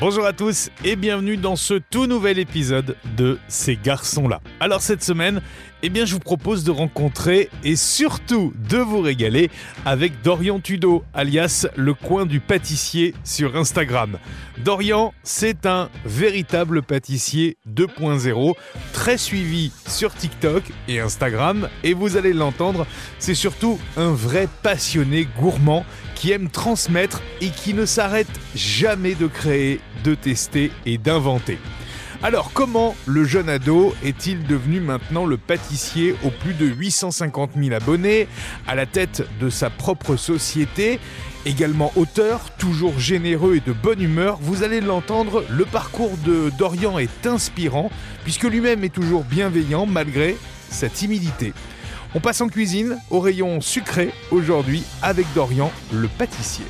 Bonjour à tous et bienvenue dans ce tout nouvel épisode de Ces garçons-là. Alors cette semaine, eh bien je vous propose de rencontrer et surtout de vous régaler avec Dorian Tudo, alias le coin du pâtissier sur Instagram. Dorian, c'est un véritable pâtissier 2.0, très suivi sur TikTok et Instagram et vous allez l'entendre, c'est surtout un vrai passionné gourmand qui aime transmettre et qui ne s'arrête jamais de créer, de tester et d'inventer. Alors comment le jeune ado est-il devenu maintenant le pâtissier aux plus de 850 000 abonnés, à la tête de sa propre société Également auteur, toujours généreux et de bonne humeur, vous allez l'entendre, le parcours de Dorian est inspirant, puisque lui-même est toujours bienveillant malgré sa timidité. On passe en cuisine au rayon sucré aujourd'hui avec Dorian, le pâtissier.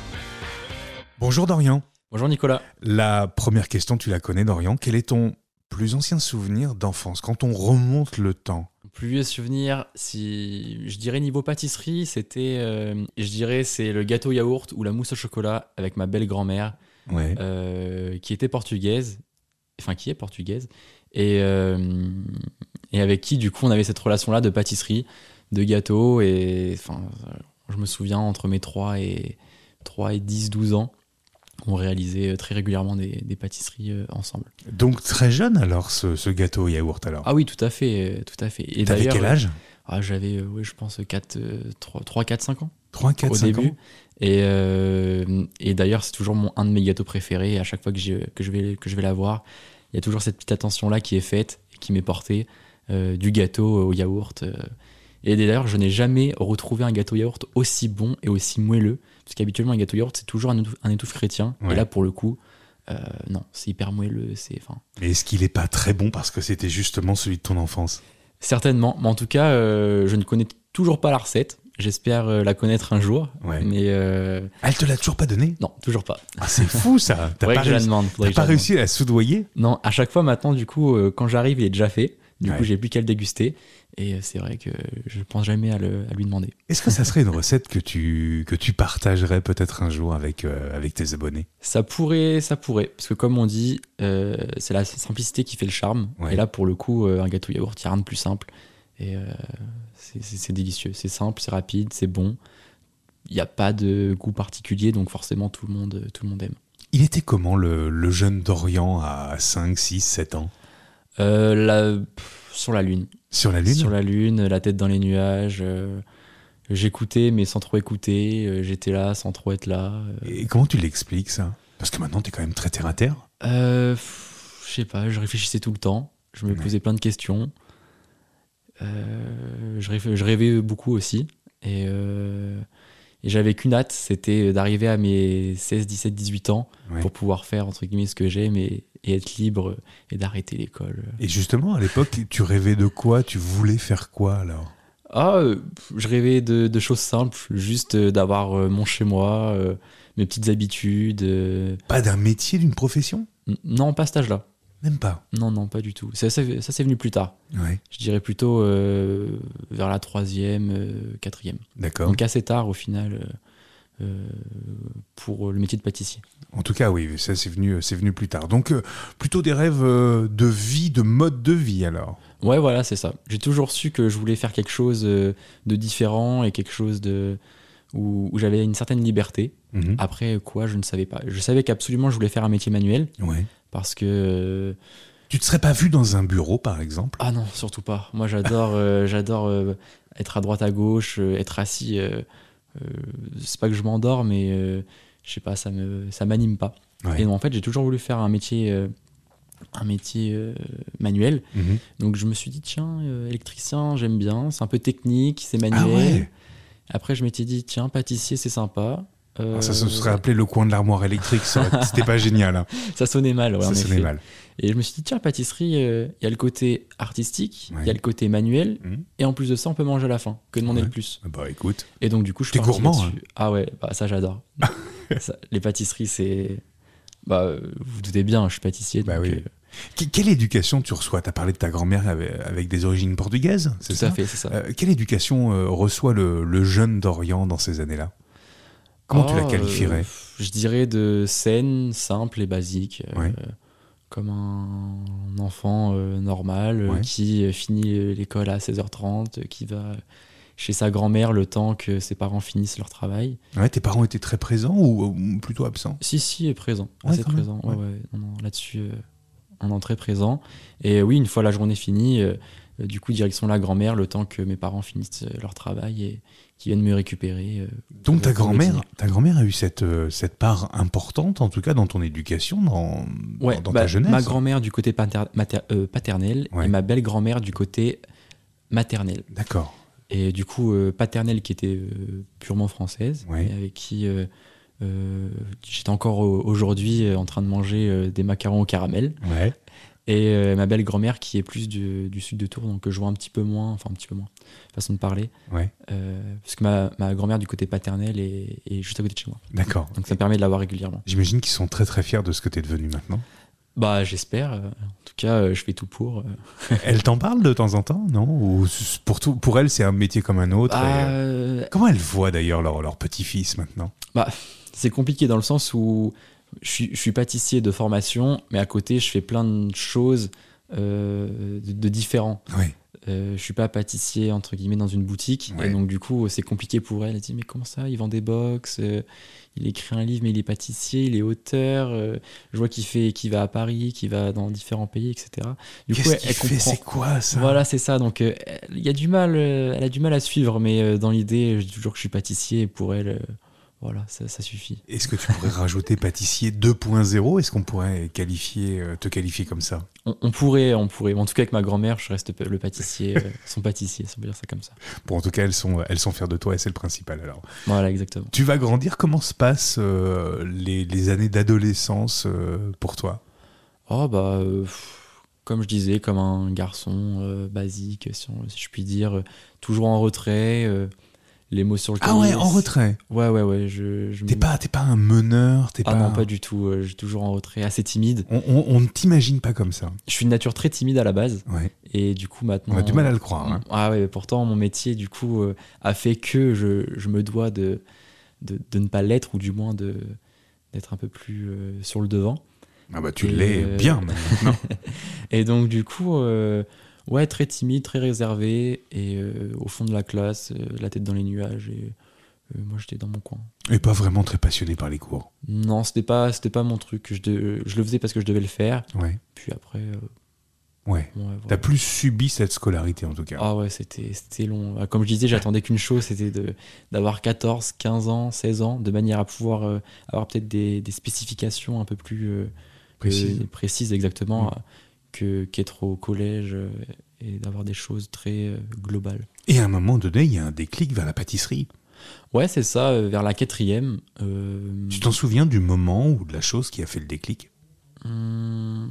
Bonjour Dorian. Bonjour Nicolas. La première question, tu la connais Dorian. Quel est ton plus ancien souvenir d'enfance quand on remonte le temps? Plus vieux souvenir, si je dirais niveau pâtisserie, c'était, euh, je dirais, c'est le gâteau yaourt ou la mousse au chocolat avec ma belle grand-mère, euh, qui était portugaise, enfin qui est portugaise, et, euh, et avec qui du coup on avait cette relation-là de pâtisserie de gâteaux. Et enfin, je me souviens, entre mes 3 et, 3 et 10, 12 ans, on réalisait très régulièrement des, pâtisseries euh, ensemble. Donc très jeune alors, ce, gâteau yaourt alors? Ah oui, tout à fait. Euh, tout à fait. Et T'avais quel âge? ah, J'avais, oui, je pense, 4, 3, 4, 5 ans. 3, 4, au 5 début. ans et, euh, et d'ailleurs, c'est toujours mon, un de mes gâteaux préférés. À chaque fois que, que, je vais, que je vais la voir, il y a toujours cette petite attention-là qui est faite, qui m'est portée, du gâteau au yaourt. Et d'ailleurs, je n'ai jamais retrouvé un gâteau yaourt aussi bon et aussi moelleux. Parce qu'habituellement, un gâteau yaourt, c'est toujours un étouffe, chrétien. Et là, pour le coup, euh, non, c'est hyper moelleux. C'est, Mais est-ce qu'il n'est pas très bon parce que c'était justement celui de ton enfance? Certainement. Mais en tout cas, euh, je ne connais toujours pas la recette. J'espère euh, la connaître un jour. Mais Elle te l'a toujours pas donné Non, toujours pas. Ah, c'est fou ça. T'as pas, réussi, pas réussi à la soudoyer? Non, à chaque fois maintenant, du coup, quand j'arrive, il est déjà fait. Du coup, j'ai plus qu'à le déguster. Et c'est vrai que je pense jamais à, lui demander. Est-ce que ça serait une recette que tu, que tu partagerais peut-être un jour avec, euh, avec tes abonnés? Ça pourrait, ça pourrait. Parce que comme on dit, euh, c'est la simplicité qui fait le charme. Et là, pour le coup, euh, un gâteau yaourt, il n'y a rien de plus simple. Et c'est délicieux. C'est simple, c'est rapide, c'est bon. Il n'y a pas de goût particulier, donc forcément, tout le monde, tout le monde aime. Il était comment le, le jeune Dorian à 5, 6, 7 ans? La, Sur la Lune. Sur la Lune Sur la Lune, la tête dans les nuages. Euh, j'écoutais, mais sans trop écouter. Euh, j'étais là, sans trop être là. Euh. Et comment tu l'expliques, ça? Parce que maintenant, tu es quand même très terre à terre. Je sais pas, je réfléchissais tout le temps. Je me posais plein de questions. je, rêvais, beaucoup aussi. Et, et j'avais qu'une hâte, c'était d'arriver à mes 16, 17, 18 ans pour pouvoir faire, entre guillemets, ce que j'aime et, et être libre et d'arrêter l'école. Et justement, à l'époque, tu rêvais de quoi? Tu voulais faire quoi alors? Ah, euh, je rêvais de, choses simples, juste euh, d'avoir euh, mon chez moi, mes petites habitudes. Pas d'un métier, d'une profession? Non, pas à cet âge-là. Même pas Non, non, pas du tout. Ça, ça, c'est venu plus tard. Ouais. Je dirais plutôt vers la troisième, quatrième. D'accord. Donc assez tard au final. Euh, pour le métier de pâtissier. En tout cas, oui, ça c'est venu, c'est venu plus tard. Donc euh, plutôt des rêves euh, de vie, de mode de vie alors. Ouais, voilà, c'est ça. J'ai toujours su que je voulais faire quelque chose de différent et quelque chose de où, j'avais une certaine liberté. Mhm. Après quoi, je ne savais pas. Je savais qu'absolument je voulais faire un métier manuel. Ouais. Parce que tu te serais pas vu dans un bureau, par exemple? Ah non, surtout pas. Moi, j'adore, j'adore être à droite, à gauche, être assis euh, c'est pas que je m'endors, mais euh, je sais pas, ça me ça m'anime pas. Et en fait, j'ai toujours voulu faire un métier euh, un métier manuel. Mhm. Donc je me suis dit tiens, électricien, j'aime bien, c'est un peu technique, c'est manuel. Ah Après je m'étais dit tiens, pâtissier, c'est sympa. Ah, ça se serait appelé le coin de l'armoire électrique, c'était pas génial. Hein. Ça sonnait mal, ouais, Ça sonnait mal. Et je me suis dit, tiens, pâtisserie, il y a le côté artistique, il y a le côté manuel, mhm. et en plus de ça, on peut manger à la fin. Que demander le plus Bah écoute. Et donc, du coup, je suis gourmand. Hein. Ah ouais, bah, ça, j'adore. les pâtisseries, c'est. Bah, vous, doutez bien, je suis pâtissier. Bah oui. Euh, quelle éducation tu reçois? Tu as parlé de ta grand-mère avec, des origines portugaises, c'est ça? Tout à fait, c'est ça. Euh, quelle éducation euh, reçoit le, le jeune d'Orient dans ces années-là? Comment tu la qualifierais Je dirais de saine, simple et basique. comme un enfant normal qui finit l'école à 16h30, qui va chez sa grand-mère le temps que ses parents finissent leur travail. Ouais, tes parents étaient très présents ou, plutôt absents? Si, si, présent. assez présent. Ouais, Là-dessus, euh, on est très présent. Et oui, une fois la journée finie, euh, du coup, direction la grand-mère, le temps que mes parents finissent euh, leur travail et qu'ils viennent me récupérer. Donc ta grand-mère, ta grand-mère a eu cette, cette part importante, en tout cas dans ton éducation, dans, dans ta bah, jeunesse. Ma grand-mère du côté paternel et ma belle-grand-mère du côté maternel. D'accord. Et du coup, euh, paternelle qui était euh, purement française, et avec qui euh, j'étais encore aujourd'hui en train de manger des macarons au caramel. Et ma belle grand-mère qui est plus du, sud de Tours, donc je vois un petit peu moins, enfin un petit peu moins, façon de parler. parce que ma, ma grand-mère du côté paternel est, est, juste à côté de chez moi. D'accord. Donc ça me permet de la voir régulièrement. J'imagine qu'ils sont très très fiers de ce que tu es devenu maintenant. Bah, j'espère. En tout cas, euh, je fais tout pour. Euh. elle t'en parle de temps en temps, non? Ou pour, tout, pour elle, c'est un métier comme un autre bah, euh, Comment elle voit d'ailleurs leur, leur petit-fils maintenant? Bah, c'est compliqué dans le sens où je suis, je suis, pâtissier de formation, mais à côté, je fais plein de choses de, de, différents. Oui. Euh, je suis pas pâtissier entre guillemets dans une boutique et donc du coup c'est compliqué pour elle elle dit mais comment ça? Il vend des box il écrit un livre, mais il est pâtissier, il est auteur. Euh, je vois qu'il fait, qu'il va à Paris, qu'il va dans différents pays, etc. Du coup, elle, comprend. C'est quoi ça? Voilà, c'est ça. Donc, euh, il y a du mal. Euh, elle a du mal à suivre, mais dans l'idée, je dis toujours que je suis pâtissier. Et pour elle, voilà, ça, suffit. Est-ce que tu pourrais rajouter pâtissier 2.0 Est-ce qu'on pourrait qualifier, euh, te qualifier comme ça? On, pourrait, on pourrait. En tout cas, avec ma grand-mère, je reste le pâtissier, euh, son pâtissier, si on peut dire ça comme ça. Bon, en tout cas, elles sont, elles sont fières de toi et c'est le principal alors. Voilà, exactement. Tu vas grandir. Comment se passent euh, les, années d'adolescence pour toi? Oh, bah. comme je disais, comme un garçon basique, si, si, je puis dire, toujours en retrait mots sur le Ah ouais, en retrait. Ouais, ouais, ouais. Je, je t'es pas, pas un meneur, t'es ah non, pas du tout. Euh, je suis toujours en retrait, assez timide. On, ne t'imagine pas comme ça. Je suis une nature très timide à la base. Ouais. Et du coup, maintenant. On a du mal à le croire. Hein. Ah ouais, pourtant, mon métier, du coup, euh, a fait que je, je me dois de, de, de ne pas l'être, ou du moins de, d'être un peu plus euh, sur le devant. Ah bah, tu l'es bien maintenant. et donc, du coup Ouais, très timide, très réservé, et euh, au fond de la classe, euh, la tête dans les nuages, et euh, moi j'étais dans mon coin. Et pas vraiment très passionné par les cours Non, c'était pas, c'était pas mon truc. Je, je, le faisais parce que je devais le faire. Ouais. Puis après. ouais. ouais T'as plus subi cette scolarité en tout cas. Ah ouais, c'était, c'était long. Ah, comme je disais, j'attendais qu'une chose, c'était de, d'avoir 14, 15 ans, 16 ans, de manière à pouvoir avoir peut-être des, des, spécifications un peu plus précises, précises exactement. Mm qu'être au collège euh, et d'avoir des choses très euh, globales. Et à un moment donné, il y a un déclic vers la pâtisserie. Ouais, c'est ça, euh, vers la quatrième. Tu t'en souviens du moment ou de la chose qui a fait le déclic? Mmh,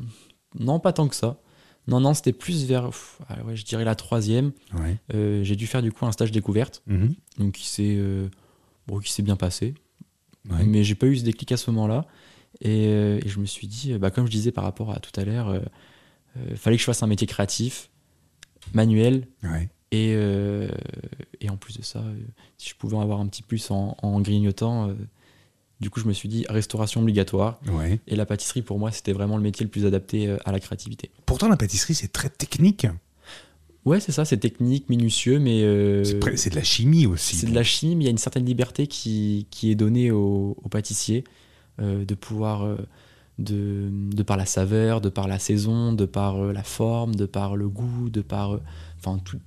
Non, pas tant que ça. Non, non, c'était plus vers, ah je dirais la troisième. Ouais. j'ai dû faire du coup un stage découverte, mmh. donc qui s'est bon, qui s'est bien passé. Ouais. Mais j'ai pas eu ce déclic à ce moment-là. Et, et, je me suis dit, bah, comme je disais par rapport à tout à l'heure, euh, fallait que je fasse un métier créatif, manuel. Et, euh, et, en plus de ça, euh, si je pouvais en avoir un petit plus en, grignotant, du coup, je me suis dit restauration obligatoire. Et la pâtisserie, pour moi, c'était vraiment le métier le plus adapté à la créativité. Pourtant, la pâtisserie, c'est très technique. Ouais, c'est ça, c'est technique, minutieux, mais. c'est de la chimie aussi. C'est de la chimie, mais il y a une certaine liberté qui, qui est donnée aux au pâtissiers de pouvoir de, par la saveur, de par la saison, de par euh, la forme, de par le goût, de par. Euh, enfin, tout,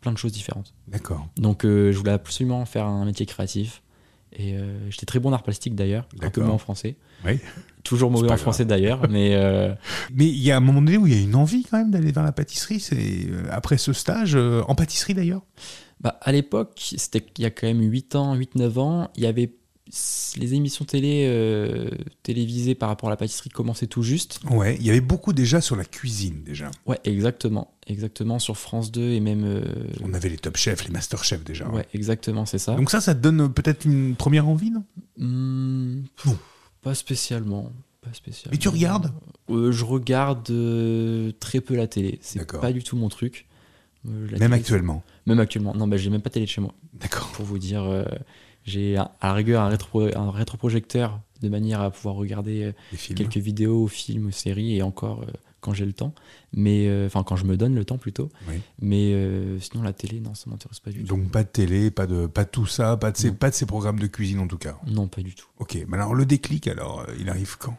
plein de choses différentes. D'accord. Donc, euh, je voulais absolument faire un métier créatif. Et j'étais très bon en art plastique d'ailleurs, un peu moins en français. Oui. Toujours mauvais en français d'ailleurs, mais. Mais il y a un moment donné où il y a une envie quand même d'aller vers la pâtisserie. C'est après ce stage en pâtisserie d'ailleurs? Bah, à l'époque, c'était il y a quand même 8 ans, 8-9 ans, il y avait les émissions télé euh, télévisées par rapport à la pâtisserie commençaient tout juste. Ouais, il y avait beaucoup déjà sur la cuisine déjà. Ouais, exactement, exactement sur France 2 et même. Euh, On avait les Top Chefs, les Master Chefs déjà. Ouais, exactement, c'est ça. Donc ça, ça te donne peut-être une première envie, non? Mmh, Pas spécialement. Pas spécialement. Mais tu regardes? Euh, Je regarde très peu la télé. C'est pas du tout mon truc. même actuellement Même actuellement. Non, bah, j'ai même pas télé de chez moi. D'accord. Pour vous dire J'ai à la rigueur un, rétro, un rétroprojecteur de manière à pouvoir regarder quelques vidéos, films, séries et encore quand j'ai le temps, mais euh, enfin quand je me donne le temps plutôt. Mais euh, sinon la télé, non, ça m'intéresse pas du tout. Donc pas de télé, pas de pas tout ça, pas de ces, pas de ces programmes de cuisine en tout cas. Non, pas du tout. Ok, mais alors le déclic, alors euh, il arrive quand?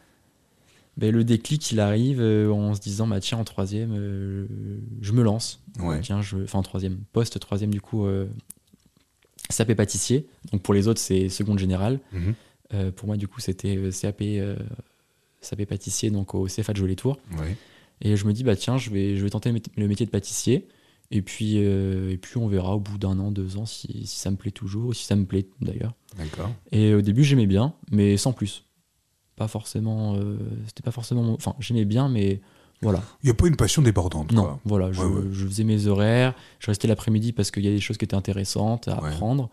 Ben, le déclic, il arrive en se disant, bah, tiens, en troisième, je me lance. Tiens, je, enfin, en troisième, poste troisième, du coup, SAP pâtissier. Donc pour les autres, c'est seconde générale. Mhm. pour moi, du coup, c'était CAP, SAP pâtissier, donc au CFA de Jolie-Tour. Et je me dis, bah tiens, je vais, je vais tenter le métier de pâtissier. Et puis, euh, et puis on verra au bout d'un an, deux ans, si, si, ça me plaît toujours, ou si ça me plaît d'ailleurs. D'accord. Et au début, j'aimais bien, mais sans plus. Pas forcément. Euh, c'était pas forcément. Enfin, j'aimais bien, mais voilà. Il n'y a pas une passion débordante. Non, voilà. Je, je, faisais mes horaires, je restais l'après-midi parce qu'il y a des choses qui étaient intéressantes à apprendre.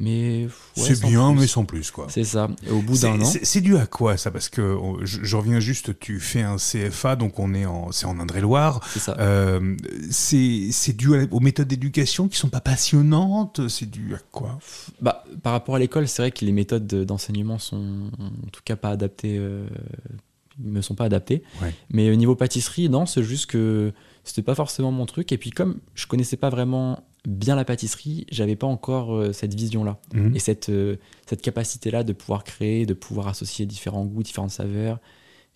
Mais c'est bien, mais sans plus quoi. C'est ça. au bout d'un an. C'est dû à quoi ça? Parce que je, reviens juste. Tu fais un CFA, donc on est en, c'est en Indre-et-Loire. C'est ça. Euh, c'est dû aux méthodes d'éducation qui sont pas passionnantes? C'est dû à quoi? Bah, par rapport à l'école, c'est vrai que les méthodes d'enseignement sont en tout cas pas adaptées. Euh, me sont pas adaptées. Mais au niveau pâtisserie, non, c'est juste que c'était pas forcément mon truc. Et puis comme je connaissais pas vraiment bien la pâtisserie, j'avais pas encore euh, cette vision-là mhm. et cette, euh, cette capacité-là de pouvoir créer, de pouvoir associer différents goûts, différentes saveurs.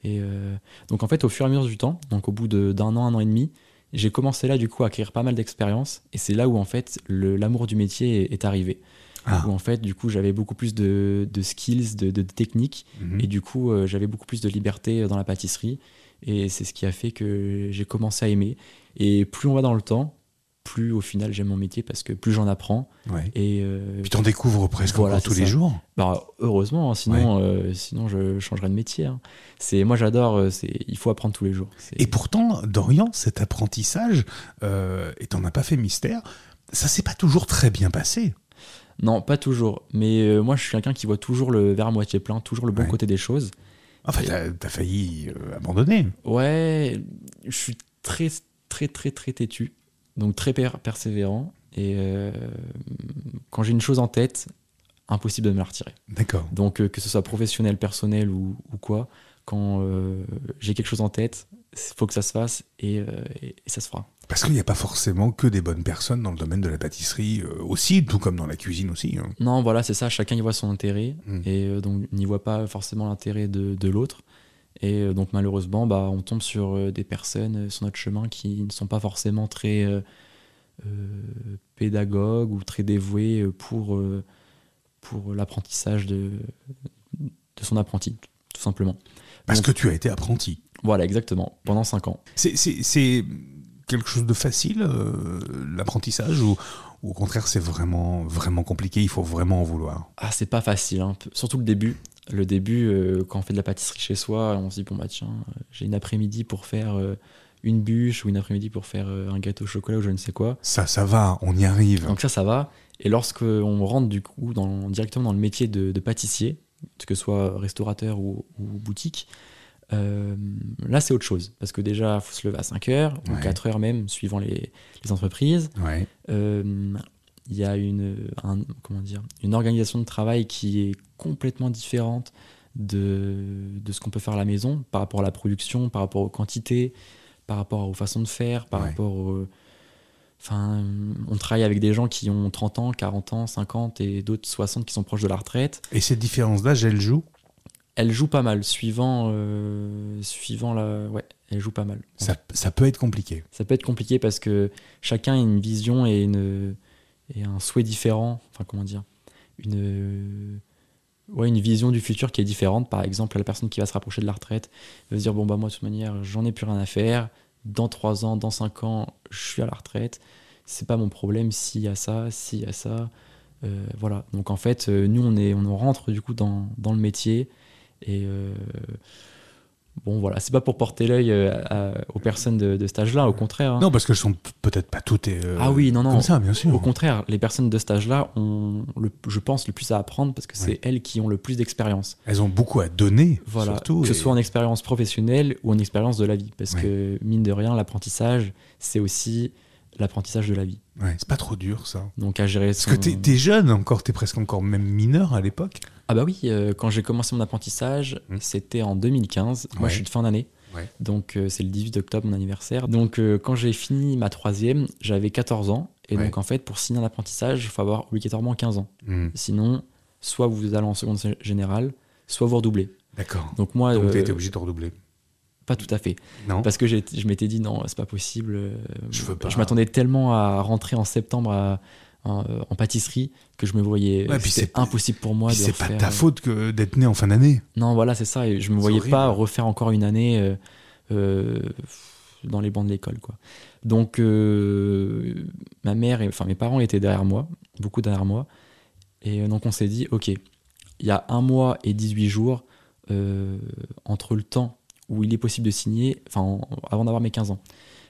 Et euh, donc en fait, au fur et à mesure du temps, donc au bout d'un an, un an et demi, j'ai commencé là du coup à acquérir pas mal d'expérience et c'est là où en fait l'amour du métier est, arrivé. Ah. Où en fait, du coup, j'avais beaucoup plus de, de skills, de, de techniques mhm. et du coup, j'avais beaucoup plus de liberté dans la pâtisserie et c'est ce qui a fait que j'ai commencé à aimer. Et plus on va dans le temps, plus au final j'aime mon métier parce que plus j'en apprends. Et euh, puis t'en découvres presque tous les jours. Bah, heureusement, hein, sinon, euh, sinon je changerais de métier. Hein. C'est moi j'adore. Euh, c'est il faut apprendre tous les jours. Et pourtant, Dorian, cet apprentissage, et t'en as pas fait mystère, ça s'est pas toujours très bien passé. Non, pas toujours. Mais moi, je suis quelqu'un qui voit toujours le verre à moitié plein, toujours le bon côté des choses. Enfin, t'as as failli abandonner. Ouais, je suis très, très, très, très têtu donc très persévérant. Et euh, quand j'ai une chose en tête, impossible de me la retirer. D'accord. Donc euh, que ce soit professionnel, personnel ou, quoi, quand euh, j'ai quelque chose en tête, il faut que ça se fasse et, ça se fera. Parce qu'il n'y a pas forcément que des bonnes personnes dans le domaine de la pâtisserie aussi, tout comme dans la cuisine aussi. Hein. Non, voilà, c'est ça, chacun y voit son intérêt hmm. et donc n'y voit pas forcément l'intérêt de, de l'autre. Et euh, donc malheureusement, bah, on tombe sur euh, des personnes euh, sur notre chemin qui ne sont pas forcément très pédagogues ou très dévouées pour, pour l'apprentissage de, de son apprenti, tout simplement. Parce que tu as été apprenti. Voilà, exactement, pendant 5 ans. C'est quelque chose de facile, l'apprentissage, ou, au contraire c'est vraiment, vraiment compliqué, il faut vraiment en vouloir? Ah, c'est pas facile, hein. surtout le début le début, euh, quand on fait de la pâtisserie chez soi, on se dit, bon, bah tiens, euh, j'ai une après-midi pour faire euh, une bûche ou une après-midi pour faire un gâteau au chocolat ou je ne sais quoi. Ça, ça va, on y arrive. Donc ça, ça va. Et lorsqu'on rentre du coup dans, directement dans le métier de, pâtissier, que ce soit restaurateur ou, boutique, là c'est autre chose. Parce que déjà, il faut se lever à 5 heures, ou 4 heures même, suivant les, entreprises. Ouais il y a une, comment dire, une organisation de travail qui est complètement différente de, de ce qu'on peut faire à la maison par rapport à la production, par rapport aux quantités, par rapport aux façons de faire, par rapport au... Enfin, on travaille avec des gens qui ont 30 ans, 40 ans, 50 et d'autres 60 qui sont proches de la retraite. Et cette différence d'âge, elle joue Elle joue pas mal, suivant, euh, suivant la... Ouais, elle joue pas mal. Ça, ça peut être compliqué. Ça peut être compliqué parce que chacun a une vision et une et un souhait différent, enfin comment dire, une, ouais, une vision du futur qui est différente. Par exemple, la personne qui va se rapprocher de la retraite va se dire bon bah moi de toute manière j'en ai plus rien à faire. Dans 3 ans, dans 5 ans, je suis à la retraite. C'est pas mon problème s'il y a ça, s'il y a ça. Euh, voilà. Donc en fait, euh, nous on est, on rentre du coup dans, dans le métier et euh, Bon, voilà, c'est pas pour porter l'œil euh, aux personnes de, de cet âge-là, au contraire. Hein. Non, parce qu'elles sont peut-être pas toutes euh, ah oui, non, non, comme ça, bien sûr. Au contraire, les personnes de cet âge-là ont, le, je pense, le plus à apprendre parce que c'est elles qui ont le plus d'expérience. Elles ont beaucoup à donner, voilà, surtout. Que ce soit en expérience professionnelle ou en expérience de la vie. Parce que, mine de rien, l'apprentissage, c'est aussi l'apprentissage de la vie. Ouais, c'est pas trop dur ça. Donc à gérer Parce que t'es es jeune encore, t'es presque encore même mineur à l'époque. Ah bah oui, euh, quand j'ai commencé mon apprentissage, Mmh. c'était en 2015. Moi Ouais. je suis de fin d'année. Ouais. Donc euh, c'est le 18 octobre mon anniversaire. Donc euh, quand j'ai fini ma troisième, j'avais 14 ans. Et donc en fait pour signer un apprentissage, il faut avoir obligatoirement 15 ans. Hmm, Sinon, soit vous allez en seconde générale, soit vous redoublez. D'accord. Donc moi, Donc t'as été obligé de redoubler. Pas tout à fait. Non Parce que je m'étais dit non, c'est pas possible. euh, Je veux pas. m'attendais tellement à rentrer en septembre à- en, euh, en pâtisserie que je me voyais. Ouais, c'est- impossible pour moi c'est pas ta euh, faute que d'être né en fin d'année. Non, voilà, c'est ça. Et je me voyais horrible. pas refaire encore une année euh, euh, dans les bancs de l'école, quoi. Donc, euh, ma mère, et, enfin mes parents étaient derrière moi, beaucoup derrière moi. Et donc, on s'est dit, ok, il y a un mois et 18 jours entre le temps où il est possible de signer, enfin, en- avant d'avoir mes 15 ans.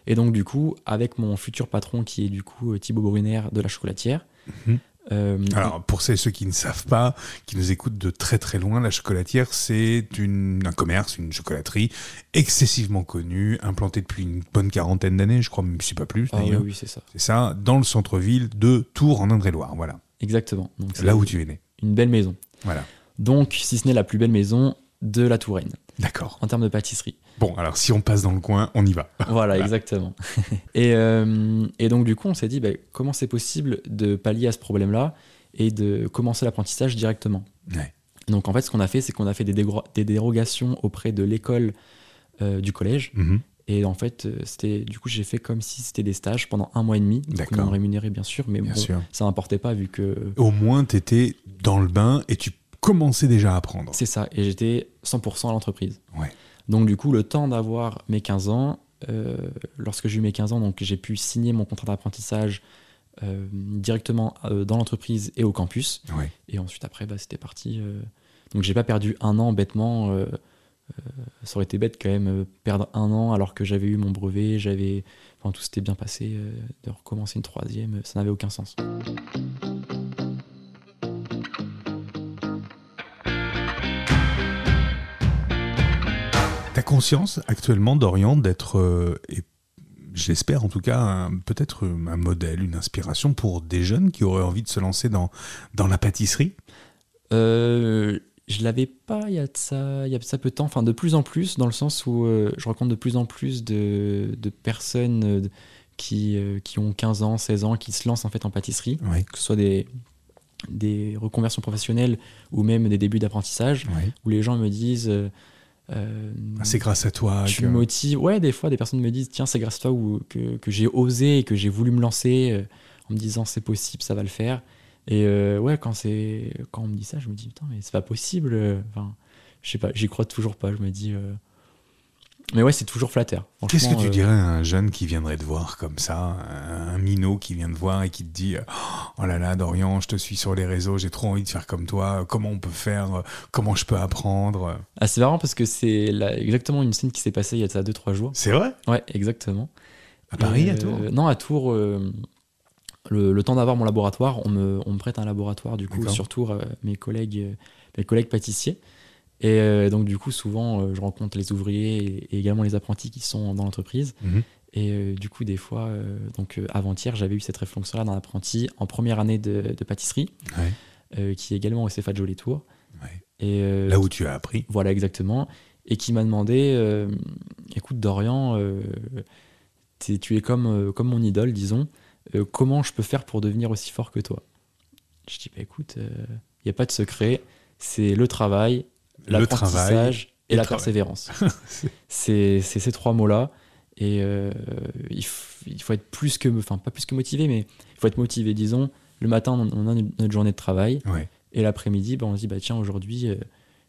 Et donc, du coup, avec mon futur patron, qui est du coup euh, Thibaut Brunner de la chocolatière, Mhm. euh, Alors, pour celles ceux qui ne savent pas, qui nous écoutent de très très loin, la chocolatière, c'est un commerce, une chocolaterie excessivement connue, implantée depuis une bonne quarantaine d'années, je crois, même si pas plus ah oui, oui, c'est ça. C'est ça, dans le centre-ville de Tours, en Indre-et-Loire. Voilà. Exactement. Donc, c'est Là où tu es né. une belle maison. Voilà. Donc, si ce n'est la plus belle maison de la Touraine, D'accord. en termes de pâtisserie. Bon, alors si on passe dans le coin, on y va. Voilà, exactement. et, euh, et donc, du coup, on s'est dit, bah, comment c'est possible de pallier à ce problème-là et de commencer l'apprentissage directement Ouais. Donc, en fait, ce qu'on a fait, c'est qu'on a fait des, dérogations auprès de l'école euh, du collège. Mhm. Et en fait, euh, c'était du coup, j'ai fait comme si c'était des stages pendant un mois et demi. D'accord. non rémunérés, bien sûr, mais Bien bon, sûr. ça n'importait pas vu que Au moins, tu étais dans le bain et tu commençais déjà à apprendre. C'est ça, et j'étais 100% à l'entreprise. Ouais. Donc du coup, le temps d'avoir mes 15 ans, euh, lorsque j'ai eu mes 15 ans, donc j'ai pu signer mon contrat d'apprentissage euh, directement euh, dans l'entreprise et au campus. Ouais. Et ensuite, après, bah, c'était parti. Donc j'ai pas perdu un an bêtement. ça aurait été bête quand même, perdre un an alors que j'avais eu mon brevet, j'avais... Enfin, tout s'était bien passé, de recommencer une troisième, ça n'avait aucun sens. Conscience actuellement, Dorian, d'être, euh, et j'espère en tout cas, peut-être un modèle, une inspiration pour des jeunes qui auraient envie de se lancer dans, dans la pâtisserie? Euh, je l'avais pas il y a de ça, il y a de ça peu de temps, enfin de plus en plus, dans le sens où euh, je rencontre de plus en plus de, de personnes euh, qui, qui ont 15 ans, 16 ans, qui se lancent en fait en pâtisserie, Oui. que ce soit des, des reconversions professionnelles ou même des débuts d'apprentissage, oui. où les gens me disent... euh, Ah, c'est grâce à toi tu que... me motives. Ouais, des fois, des personnes me disent Tiens, c'est grâce à toi ou, que, que j'ai osé et que j'ai voulu me lancer euh, en me disant C'est possible, ça va le faire. Et euh, ouais, quand, c'est, quand on me dit ça, je me dis Putain, mais c'est pas possible. Enfin, je sais pas, j'y crois toujours pas. Je me dis. Euh, Mais ouais, c'est toujours flatteur. Qu'est-ce que tu euh, dirais à un jeune qui viendrait te voir comme ça, un minot qui vient te voir et qui te dit Oh là là, Dorian, je te suis sur les réseaux, j'ai trop envie de faire comme toi, comment on peut faire, comment je peux apprendre? Ah, c'est marrant parce que c'est exactement une scène qui s'est passée il y a ça 2-3 jours. C'est vrai? Ouais, exactement. À Paris, Euh, à Tours? Non, à Tours. euh, le, le temps d'avoir mon laboratoire, on me, on me prête un laboratoire du coup D'accord. sur Tours, euh, mes collègues, euh, mes collègues pâtissiers. Et euh, donc du coup, souvent, euh, je rencontre les ouvriers et, et également les apprentis qui sont dans l'entreprise. Mhm. Et euh, du coup, des fois, donc avant-hier, j'avais eu cette réflexion-là d'un apprenti en première année de, de pâtisserie, Ouais. qui est également au CFA de Jolie Tours. Ouais. Et euh, Là où tu as appris. voilà, exactement. Et qui m'a demandé écoute, Dorian, tu es comme, comme mon idole, disons. Comment je peux faire pour devenir aussi fort que toi? Je dis bah, écoute, il n'y a pas de secret. C'est Le travail l'apprentissage et le la travail. persévérance. c'est ces trois mots-là. Et euh, il, il faut être plus que, enfin pas plus que motivé, mais il faut être motivé. Disons, le matin, on a notre journée de travail. Ouais. Et l'après-midi, ben, on se dit, bah, tiens, aujourd'hui, euh,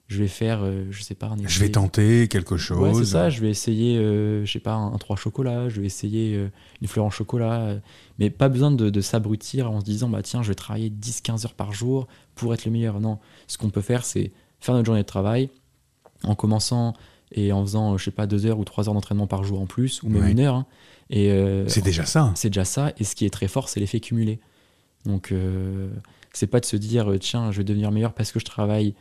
je vais faire, euh, je sais pas, un Je vais tenter quelque chose. Ouais, c'est ça. Je vais essayer, euh, je sais pas, un, 3 chocolat, je vais essayer euh, une fleur en chocolat. mais pas besoin de, de s'abrutir en se disant, bah tiens, je vais travailler 10-15 heures par jour pour être le meilleur. Non. Ce qu'on peut faire, c'est faire notre journée de travail en commençant et en faisant, euh, je sais pas, 2 heures ou 3 heures d'entraînement par jour en plus, ou même Ouais. une heure. hein. et euh, C'est déjà ça. c'est déjà ça. Et ce qui est très fort, c'est l'effet cumulé. Donc, euh, c'est pas de se dire, euh, tiens, je vais devenir meilleur parce que je travaille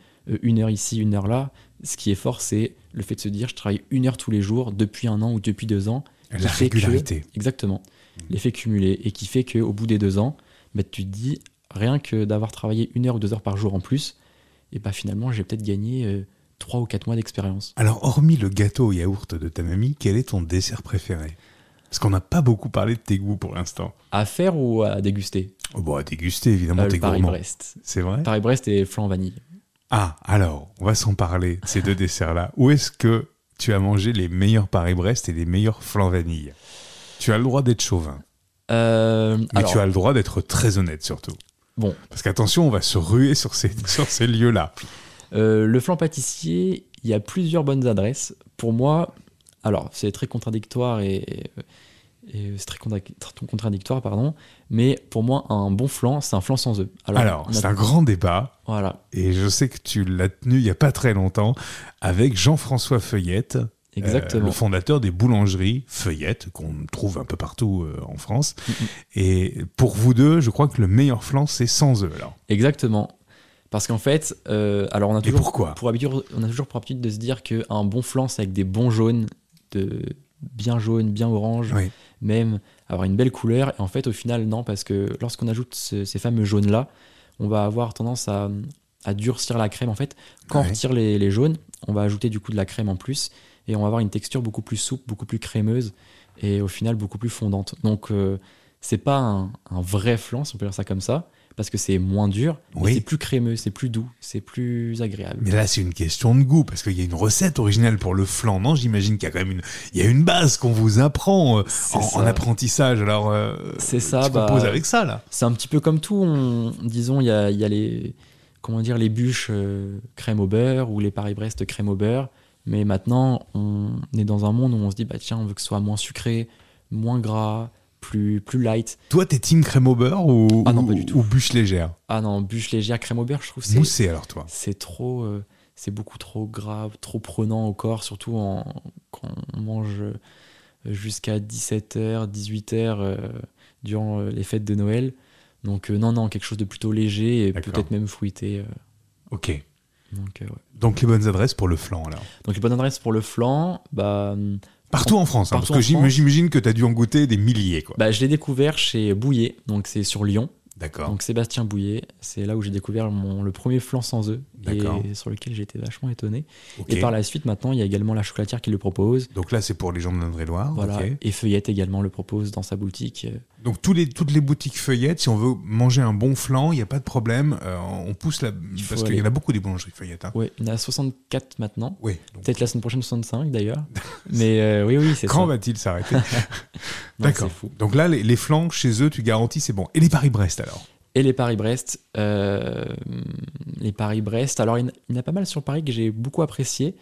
une heure ici, une heure là. Ce qui est fort, c'est le fait de se dire, je travaille une heure tous les jours depuis un an ou depuis deux ans. La que- régularité. Exactement. l'effet cumulé, et qui fait qu'au bout des deux ans, bah, tu te dis, rien que d'avoir travaillé une heure ou deux heures par jour en plus, et bah finalement j'ai peut-être gagné euh, trois ou quatre mois d'expérience. Alors, hormis le gâteau au yaourt de ta mamie, quel est ton dessert préféré? Parce qu'on n'a pas beaucoup parlé de tes goûts pour l'instant. À faire ou à déguster? Oh, bon, à déguster, évidemment, Euh, t'es gourmand. Paris-Brest. C'est vrai? Paris-Brest et flan vanille. Ah, alors, on va s'en parler, ces deux desserts-là. Où est-ce que tu as mangé les meilleurs Paris-Brest et les meilleurs flan vanille? Tu as le droit d'être chauvin, Euh, mais alors, tu as le droit d'être très honnête surtout. Bon, Parce qu'attention, on va se ruer sur ces, sur ces lieux-là. euh, le flan pâtissier, il y a plusieurs bonnes adresses. Pour moi, alors c'est très contradictoire et, et c'est très contra- très contradictoire, pardon. Mais pour moi, un bon flan, c'est un flan sans œufs. Alors, c'est un grand débat, voilà, et je sais que tu l'as tenu il n'y a pas très longtemps avec Jean-François Feuillette, euh, exactement. le fondateur des boulangeries Feuillette, qu'on trouve un peu partout euh, en France. Mhm. Et pour vous deux, je crois que le meilleur flan, c'est sans œufs. Alors. Exactement. Parce qu'en fait, euh, alors on a toujours pourquoi pour habitude, on a toujours pour habitude de se dire qu'un bon flan, c'est avec des bons jaunes, de bien jaune, bien orange, Oui. même avoir une belle couleur. Et en fait, au final, non, parce que lorsqu'on ajoute ce- ces fameux jaunes-là, on va avoir tendance à, à durcir la crème. En fait, quand Ouais. on retire les, les jaunes, on va ajouter du coup de la crème en plus. Et on va avoir une texture beaucoup plus souple, beaucoup plus crémeuse. Et au final, beaucoup plus fondante. Donc, euh, c'est pas un, un vrai flan, si on peut dire ça comme ça. Parce que c'est moins dur, Oui. c'est plus crémeux, c'est plus doux, c'est plus agréable. Mais là, c'est une question de goût, parce qu'il y a une recette originale pour le flan, non? J'imagine qu'il y a quand même une, il y a une base qu'on vous apprend euh, en, apprentissage. Alors, euh, C'est ça, bah, composes avec ça, là. C'est un petit peu comme tout. on- disons, il y a, il y a les, comment dire, les bûches euh, crème au beurre ou les Paris-Brest crème au beurre. Mais maintenant, on est dans un monde où on se dit, bah tiens, on veut que ce soit moins sucré, moins gras, plus, plus light. Toi, t'es team crème au beurre ou, Ah non, pas du tout. ou bûche légère? Ah non, bûche légère crème au beurre, je trouve c'est Moussé, alors, toi c'est trop, euh, c'est beaucoup trop gras, trop prenant au corps, surtout en, quand on mange euh, jusqu'à 17h, 18h euh, durant euh, les fêtes de Noël. Donc euh, non, non, quelque chose de plutôt léger et peut-être même fruité. Ok. Donc, euh, ouais. Donc, les bonnes adresses pour le flan, alors donc les bonnes adresses pour le flan, bah, hum, Partout en France, hein, Partout parce que j'imagine que t'as dû en goûter des milliers, quoi. bah, je l'ai découvert chez Bouillet, donc c'est sur Lyon. D'accord. Donc Sébastien Bouillet, c'est là où j'ai découvert mon, le premier flan sans œufs et sur lequel été vachement étonné. Et par la suite, maintenant, il y a également la chocolatière qui le propose. Donc là, c'est pour les gens de l'Indre-et-Loire. Voilà. Et Feuillette également le propose dans sa boutique. Euh, Donc tous les, toutes les boutiques feuillettes, si on veut manger un bon flan, il n'y a pas de problème. euh, on pousse la... Il Parce qu'il y en a beaucoup des boulangeries feuillettes. Hein. Ouais, il y en a 64 maintenant. Oui. donc, Peut-être la semaine prochaine 65 d'ailleurs. Mais euh, oui, oui, c'est ça. Quand va-t-il s'arrêter? D'accord. Donc là, les, les flancs, chez eux, tu garantis, c'est bon. Et les Paris-Brest, alors Et les Paris-Brest. euh, les Paris-Brest. Alors, il y en a- pas mal sur Paris que j'ai beaucoup apprécié.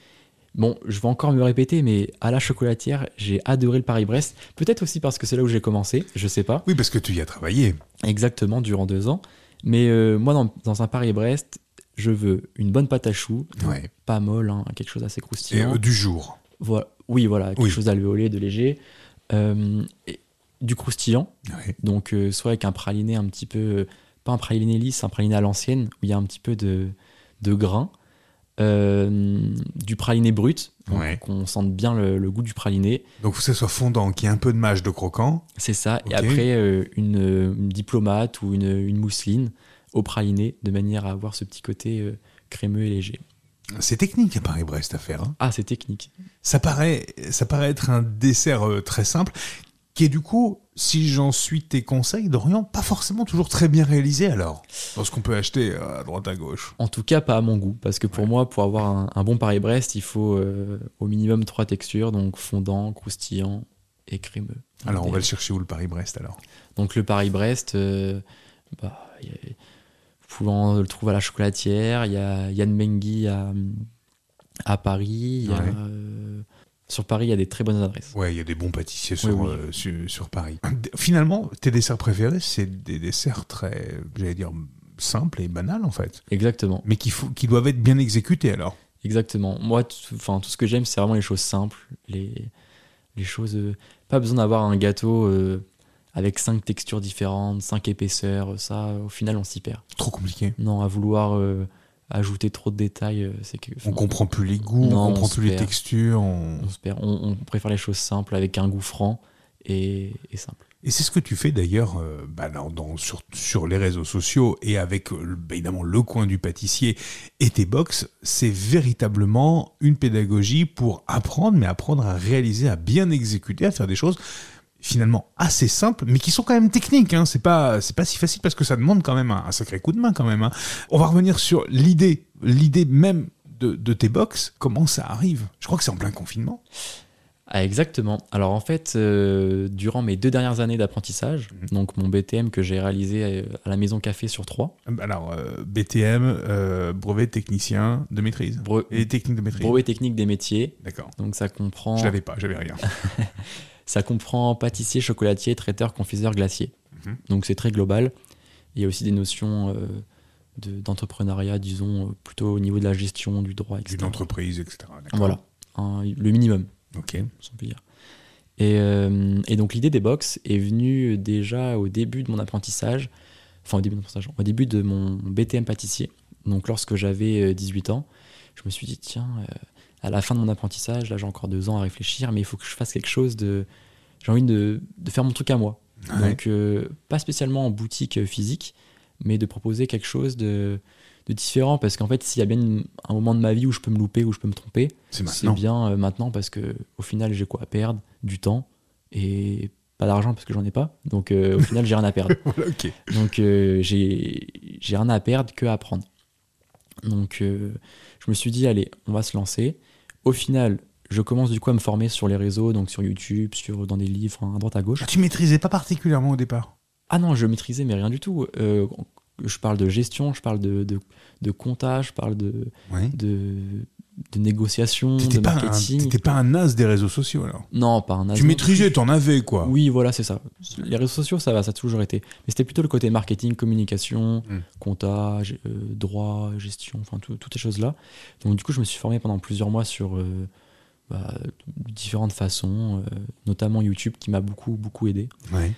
Bon, je vais encore me répéter, mais à la chocolatière, j'ai adoré le Paris-Brest. Peut-être aussi parce que c'est là où j'ai commencé, je sais pas. Oui, parce que tu y as travaillé. Exactement, durant deux ans. Mais euh, moi, dans, dans un Paris-Brest, je veux une bonne pâte à choux, Ouais. pas molle, hein, quelque chose d'assez Et croustillant. euh, du jour. Voilà. Oui, voilà, quelque Oui. chose d'alvéolé, de léger. Euh, et du croustillant, Ouais. donc euh, soit avec un praliné un petit peu, euh, pas un praliné lisse, un praliné à l'ancienne, où il y a un petit peu de, de grain. Euh, du praliné brut, Ouais. qu'on sente bien le, le goût du praliné. Donc faut que ça soit fondant, qu'il y ait un peu de mâche de croquant. C'est ça. Et après, euh, une, une diplomate ou une, une mousseline au praliné, de manière à avoir ce petit côté crémeux et léger. C'est technique à Paris-Brest à faire. hein. Ah, c'est technique. Ça, paraît, ça paraît être un dessert euh, très simple, qui est du coup, si j'en suis tes conseils, Dorian, pas forcément toujours très bien réalisé alors. Parce qu'on peut acheter euh, à droite à gauche. En tout cas, pas à mon goût, parce que pour Ouais. moi, pour avoir un, un bon Paris-Brest, il faut euh, au minimum trois textures, donc fondant, croustillant et crémeux. Alors on va le chercher où le Paris-Brest alors? Donc le Paris-Brest, euh, bah, il y a- vous pouvez en- le trouver à la chocolatière, il y a Yann Mengui à, à Paris, il y a, Ouais. euh, sur Paris, il y a des très bonnes adresses. Ouais, il y a des bons pâtissiers sur, Oui, oui. euh, sur, sur Paris. Finalement, tes desserts préférés, c'est des desserts très, j'allais dire, simples et banals en fait. Exactement, Mais qui, faut, qui doivent être bien exécutés alors. exactement. Moi, tout, enfin, tout ce que j'aime, c'est vraiment les choses simples, les, les choses... euh, pas besoin d'avoir un gâteau euh, avec cinq textures différentes, cinq épaisseurs, ça, au final, on s'y perd. Trop compliqué. Non, à vouloir ajouter trop de détails, euh, c'est que... On comprend plus les goûts, Non, on comprend plus les perd. textures. on- préfère les choses simples avec un goût franc et, et simple. Et c'est ce que tu fais d'ailleurs euh, bah, sur, sur, les réseaux sociaux et avec euh, bah, évidemment le coin du pâtissier et tes box. C'est véritablement une pédagogie pour apprendre, mais apprendre à réaliser, à bien exécuter, à faire des choses finalement assez simples, mais qui sont quand même techniques. Hein. C'est pas c'est pas si facile parce que ça demande quand même un, sacré coup de main quand même. Hein. On va revenir sur l'idée, l'idée même de, de tes box. Comment ça arrive Je crois que c'est en plein confinement. Ah, exactement. Alors en fait, euh, durant mes deux dernières années d'apprentissage, mhm. donc mon BTM que j'ai réalisé euh, à la Maison Café sur trois. Alors euh, BTM, brevet technicien de maîtrise. et technique de maîtrise. Brevet technique des métiers. D'accord. Donc ça comprend. Je l'avais pas, j'avais rien. ça comprend pâtissier, chocolatier, traiteur, confiseur, glacier. Mhm. Donc c'est très global. Il y a aussi des notions d'entrepreneuriat, disons, plutôt au niveau de la gestion, du droit, etc. D'une entreprise, etc. Voilà, le minimum. Ok. Et, euh, et, donc l'idée des box est venue déjà au début de mon apprentissage, enfin au début de mon, au début de mon BTM pâtissier. Donc lorsque j'avais 18 euh, ans, je me suis dit tiens, euh, à la fin de mon apprentissage, là j'ai encore deux ans à réfléchir, mais il faut que je fasse quelque chose de, j'ai envie de, de, faire mon truc à moi. Donc pas spécialement en boutique physique, mais de proposer quelque chose de de différent. Parce qu'en fait s'il y a bien un moment de ma vie où je peux me louper où je peux me tromper c'est bien euh, maintenant parce que au final j'ai quoi à perdre? Du temps et pas d'argent parce que j'en ai pas. Donc euh, au final j'ai rien à perdre. Donc euh, j'ai rien à perdre que à apprendre. Donc je me suis dit allez on va se lancer au final je commence du coup à me former sur les réseaux, donc sur YouTube, sur, dans des livres, à droite à gauche. Tu maîtrisais pas particulièrement au départ? Ah non, je maîtrisais, mais rien du tout. Je parle de gestion, je parle de, de, comptage, je parle de, de, de, négociation, de marketing. T'étais pas un as des réseaux sociaux alors Non, pas un as. Tu maîtrisais, t'en avais quoi. Oui, voilà, c'est ça. Les réseaux sociaux, ça va, ça a toujours été. Mais c'était plutôt le côté marketing, communication, hmm. comptage, euh, droit, gestion, enfin toutes ces choses-là. Donc du coup, je me suis formé pendant plusieurs mois sur euh, bah, différentes façons, euh, notamment YouTube qui m'a beaucoup, beaucoup aidé. Ouais.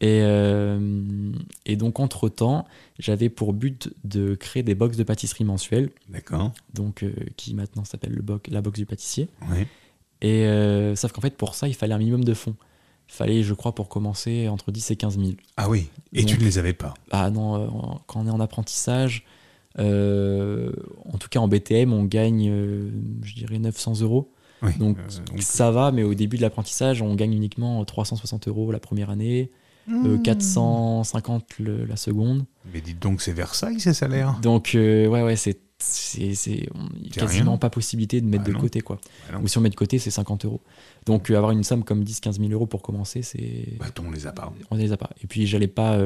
Et, euh, et, donc, entre-temps, j'avais pour but de créer des box de pâtisserie mensuelles. D'accord. Donc, euh, qui maintenant s'appelle le la box du pâtissier. Ouais. Et euh, sauf qu'en fait, pour ça, il fallait un minimum de fonds. Il fallait, je crois, pour commencer, entre 10 et 15 000. Ah oui Et tu ne les avais pas Ah non, quand on est en apprentissage, en tout cas en BTM, on gagne, je dirais, 900 euros. Oui. Donc, donc, ça va, mais au début de l'apprentissage, on gagne uniquement 360 euros la première année. 450 euh, la seconde. Mais dites donc, c'est Versailles ces salaires Donc, euh, ouais, ouais, c'est c'est quasiment pas possibilité de mettre bah de côté quoi. Bah Ou si on met de côté, c'est 50 euros. Donc euh, avoir une somme comme 10-15 000 euros pour commencer, c'est. Bah, on les a pas. On les a pas. Et puis j'allais pas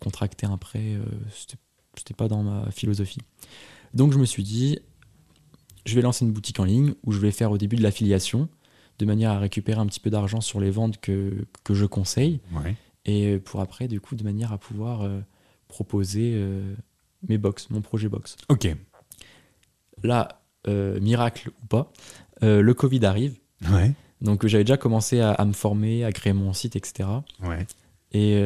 contracter un prêt, c'était pas dans ma philosophie. Donc je me suis dit, je vais lancer une boutique en ligne où je vais faire au début de l'affiliation de manière à récupérer un petit peu d'argent sur les ventes que, que je conseille. Et pour après, du coup, de manière à pouvoir euh, proposer euh, mes box, mon projet box. Ok. Là, euh, miracle ou pas, le Covid arrive. Ouais. Donc j'avais déjà commencé à, me former, à créer mon site, etc. Ouais. Et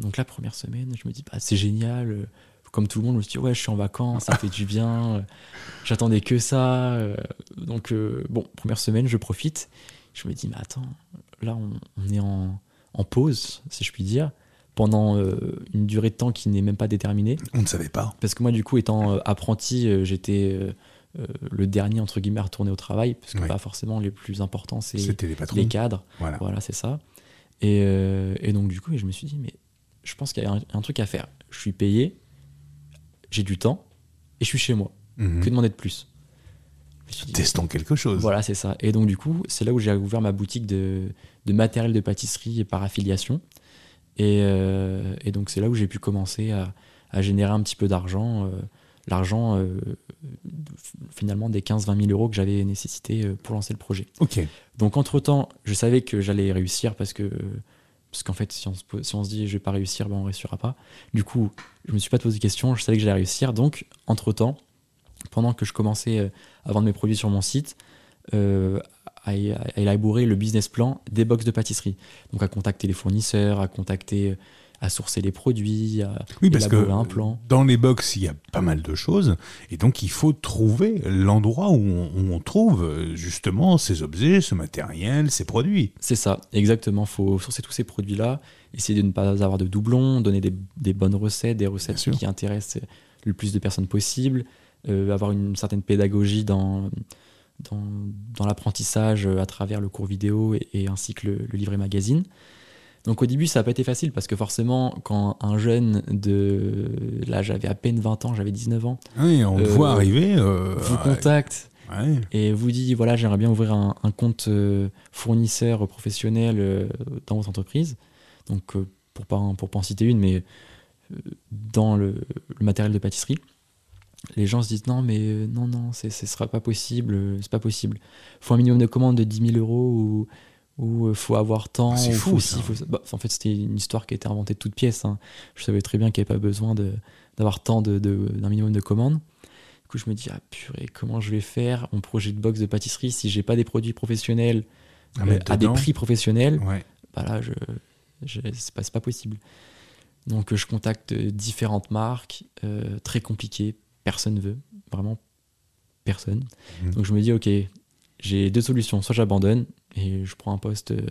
donc la première semaine, je me dis, bah, c'est génial comme tout le monde, je me suis dit, ouais, je suis en vacances, ça fait du bien. Euh, j'attendais que ça. Euh, donc, euh, bon, première semaine, je profite. Je me dis, mais attends, là, on, est en, pause, si je puis dire, pendant une durée de temps qui n'est même pas déterminée. On ne savait pas. Parce que moi, du coup, étant apprenti, j'étais le dernier, entre guillemets, à retourner au travail, parce que pas forcément les plus importants, c'est les, les, cadres. Voilà, voilà c'est ça. Et, et, donc, du coup, je me suis dit, mais je pense qu'il y a un, truc à faire. Je suis payé, j'ai du temps et je suis chez moi. Mhm. Que demander de plus? Testons quelque chose. Voilà, c'est ça. Et donc, du coup, c'est là où j'ai ouvert ma boutique de, de, matériel de pâtisserie par affiliation. Et, euh, et donc, c'est là où j'ai pu commencer à, à, générer un petit peu d'argent. Euh, l'argent, euh, finalement, des 15-20 000 euros que j'avais nécessité pour lancer le projet. Ok. Donc, entre-temps, je savais que j'allais réussir parce que parce qu'en fait, si on, se, dit je vais pas réussir, ben on réussira pas. Du coup, je me suis pas posé de questions, je savais que j'allais réussir. Donc, entre temps, pendant que je commençais euh, à vendre mes produits sur mon site, euh, à, élaborer le business plan des box de pâtisserie. Donc, à contacter les fournisseurs, à contacter à sourcer les produits, à oui, parce que un plan. Dans les box, il y a pas mal de choses, et donc il faut trouver l'endroit où, on trouve justement ces objets, ce matériel, ces produits. C'est ça, exactement. Il faut sourcer tous ces produits-là, essayer de ne pas avoir de doublons, donner des, bonnes recettes, des recettes qui intéressent le plus de personnes possible, euh, avoir une certaine pédagogie dans, dans, l'apprentissage à travers le cours vidéo et, ainsi que le livret magazine. Donc au début, ça n'a pas été facile parce que forcément, quand un jeune de. Là, j'avais à peine 20 ans, j'avais 19 ans. Oui, on voit euh, arriver. Euh, vous contacte et vous dit voilà, j'aimerais bien ouvrir un, compte euh, fournisseur professionnel dans votre entreprise. Donc pour pas, pour pas en citer une, mais dans le, matériel de pâtisserie. Les gens se disent non, mais non, non, ce ne sera pas possible, c'est pas possible. Il faut un minimum de commande de 10 000 euros ou où il euh, faut avoir temps. Ah, c'est fou, ça. Bah, en fait, c'était une histoire qui a été inventée de toutes pièces. Hein. Je savais très bien qu'il n'y avait pas besoin d'avoir tant d'un de, minimum de commandes. Du coup, je me dis, ah purée, comment je vais faire mon projet de box de pâtisserie si j'ai pas des produits professionnels à, euh, des prix professionnels? Bah là, je, je c'est pas, pas, possible. Donc, je contacte différentes marques, euh, très compliquées, personne veut, vraiment personne. Mmh. Donc, je me dis, ok, j'ai deux solutions. Soit j'abandonne et je prends un poste euh,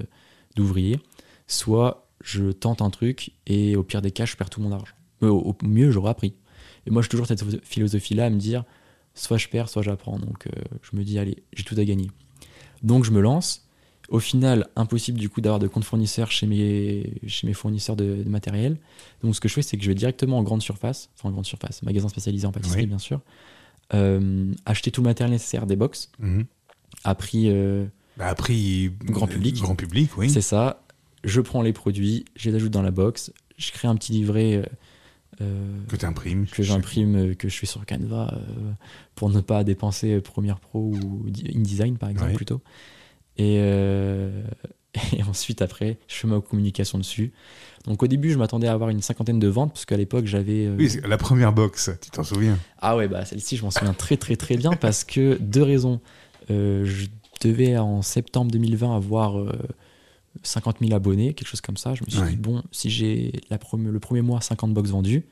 d'ouvrier, soit je tente un truc et au pire des cas, je perds tout mon argent. Mais au, mieux, j'aurai appris. Et moi, j'ai toujours cette philosophie-là à me dire soit je perds, soit j'apprends. Donc euh, je me dis, allez, j'ai tout à gagner. Donc je me lance. Au final, impossible du coup d'avoir de compte fournisseur chez mes, chez mes fournisseurs de, matériel. Donc ce que je fais, c'est que je vais directement en grande surface, enfin en grande surface, magasin spécialisé en pâtisserie bien sûr, euh, acheter tout le matériel nécessaire des box. À prix. Euh, bah, prix grand public. Grand public, oui. C'est ça. Je prends les produits, je les ajoute dans la box, je crée un petit livret. Euh, euh, que tu imprimes. Que j'imprime, que je fais sur Canva pour ne pas dépenser Premiere Pro ou InDesign par exemple plutôt. Et, et ensuite après, je fais ma communication dessus. Donc au début, je m'attendais à avoir une cinquantaine de ventes parce qu'à l'époque, j'avais. Oui, la première box, tu t'en souviens Ah ouais, bah celle-ci, je m'en souviens très très très bien parce que deux raisons. Euh, je devais en septembre 2020 avoir 50 euh, 000 abonnés, quelque chose comme ça. Je me suis dit, bon, si j'ai le premier mois 50 box vendus,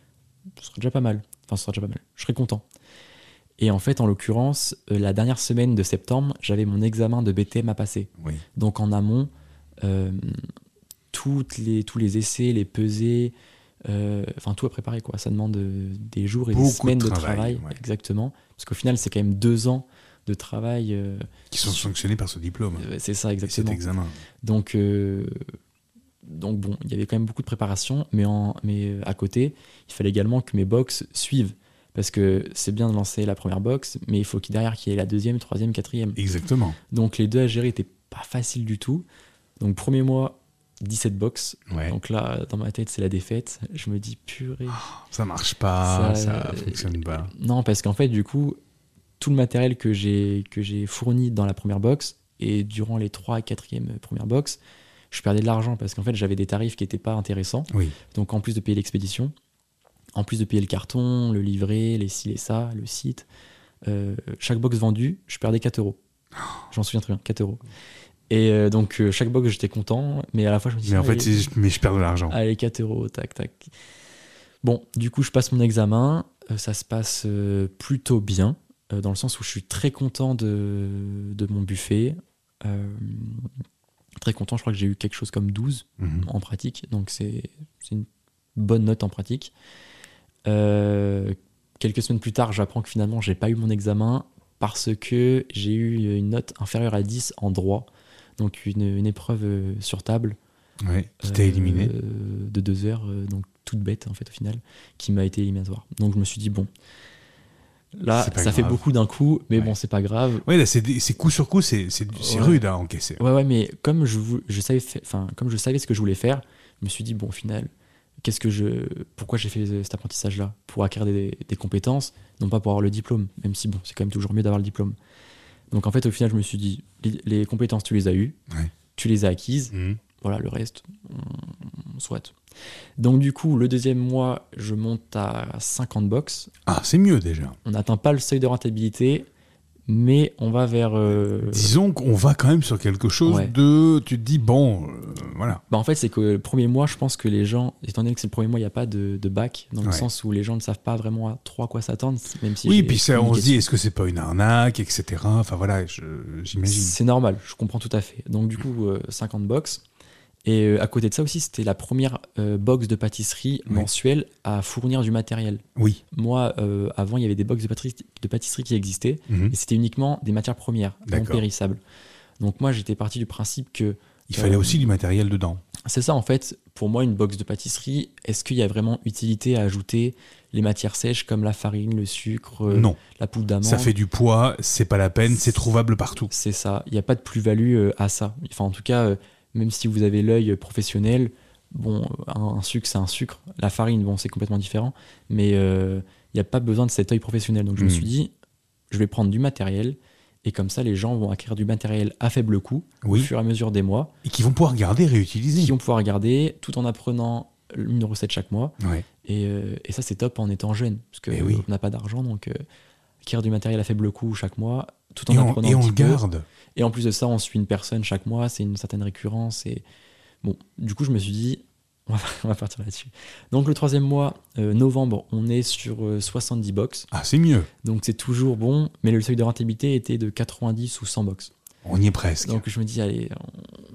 ce serait déjà pas mal. Enfin, ce serait déjà pas mal. Je serais content. Et en fait, en l'occurrence, euh, la dernière semaine de septembre, j'avais mon examen de BTM à passer. Donc en amont, toutes les, tous les essais, les pesées, enfin tout à préparer. Quoi. Ça demande des jours et des semaines de travail. exactement. Parce qu'au final, c'est quand même deux ans de travail. Euh, qui sont sanctionnés par ce diplôme. Euh, c'est ça, exactement. Cet examen. Donc, euh, donc bon, il y avait quand même beaucoup de préparation, mais, en, mais à côté, il fallait également que mes box suivent. Parce que c'est bien de lancer la première box, mais il faut qu'il derrière qu'il y ait la deuxième, troisième, quatrième. Exactement. Donc les deux à gérer n'étaient pas faciles du tout. Donc premier mois, 17 box. Donc là, dans ma tête, c'est la défaite. Je me dis, purée. ça marche pas, ça, ça fonctionne pas. Non, parce qu'en fait, du coup, tout le matériel que j'ai que j'ai fourni dans la première box et durant les 3 et 4e premières box, je perdais de l'argent parce qu'en fait j'avais des tarifs qui n'étaient pas intéressants. Donc en plus de payer l'expédition, en plus de payer le carton, le livret, les ci, les ça, le site, euh, chaque box vendue, je perdais 4 euros. J'en souviens très bien, 4 euros. Et euh, donc euh, chaque box j'étais content, mais à la fois je me disais. Mais en fait, mais je perds de l'argent. Allez, 4 euros, tac, tac. Bon, du coup, je passe mon examen, ça se passe plutôt bien. Euh, dans le sens où je suis très content de, de mon buffet. Euh, très content, je crois que j'ai eu quelque chose comme 12 mhm. en pratique, donc c'est une bonne note en pratique. Euh, quelques semaines plus tard, j'apprends que finalement, j'ai pas eu mon examen parce que j'ai eu une note inférieure à 10 en droit, donc une, une épreuve sur table. Ouais, qui t'a éliminé De deux heures, donc toute bête en fait au final, qui m'a été éliminatoire. Donc je me suis dit, bon, Là, ça fait beaucoup d'un coup, mais bon, c'est pas grave. Oui, là, c'est coup sur coup, c'est rude à encaisser. Ouais, ouais, mais comme je, je savais, enfin, comme je savais ce que je voulais faire, je me suis dit bon, au final, qu'est-ce que je, pourquoi j'ai fait cet apprentissage-là? Pour acquérir des, des, compétences, non pas pour avoir le diplôme, même si bon, c'est quand même toujours mieux d'avoir le diplôme. Donc en fait, au final, je me suis dit, les, compétences, tu les as eues, tu les as acquises. Mmh. Voilà, le reste, on, souhaite. Donc du coup, le deuxième mois, je monte à 50 box. Ah, c'est mieux déjà. On n'atteint pas le seuil de rentabilité, mais on va vers. euh, Disons qu'on va quand même sur quelque chose Ouais. de. Tu te dis, bon, euh, voilà. Bah en fait, c'est que le premier mois, je pense que les gens, étant donné que c'est le premier mois, il n'y a pas de, de bac, dans le Ouais. sens où les gens ne savent pas vraiment à trop à quoi s'attendre, même si oui, puis ça, on se dit, est-ce que c'est pas une arnaque, etc. Enfin voilà, j'imagine. C'est normal, je comprends tout à fait. Donc du coup, euh, 50 box. Et euh, à côté de ça aussi, c'était la première euh, box de pâtisserie Oui. mensuelle à fournir du matériel. Oui. Moi, euh, avant, il y avait des box de pâtisserie, de pâtisserie qui existaient, Mhm. et c'était uniquement des matières premières, non périssables. Donc moi, j'étais parti du principe que Il fallait Euh, aussi du matériel dedans. c'est ça en fait, pour moi, une box de pâtisserie, est-ce qu'il y a vraiment utilité à ajouter les matières sèches comme la farine, le sucre, non, la poudre d'amande? Ça fait du poids, c'est pas la peine, c'est trouvable partout. C'est ça. Il n'y a pas de plus-value à ça. Enfin, en tout cas, même si vous avez l'œil professionnel, bon, un, un sucre, c'est un sucre. La farine, bon, c'est complètement différent. Mais euh, il n'y a pas besoin de cet œil professionnel. Donc, je me Mm. suis dit, je vais prendre du matériel. Et comme ça, les gens vont acquérir du matériel à faible coût Oui. au fur et à mesure des mois, Et qui vont pouvoir garder, réutiliser. qui vont pouvoir regarder tout en apprenant une recette chaque mois. Ouais. Et, euh, et ça, c'est top en étant jeune. Parce qu'on Eh oui. n'a pas d'argent. Donc, euh, acquérir du matériel à faible coût chaque mois, tout en Et on, apprenant et un on petit le peu. Et en plus de ça, on suit une personne chaque mois, c'est une certaine récurrence. Et bon, du coup, je me suis dit, on va, on va partir là-dessus. Donc, le troisième mois, euh, novembre, on est sur euh, 70 box. Ah, c'est mieux. Donc, c'est toujours bon, mais le seuil de rentabilité était de 90 ou 100 box. On y est presque. Donc, je me dis, allez,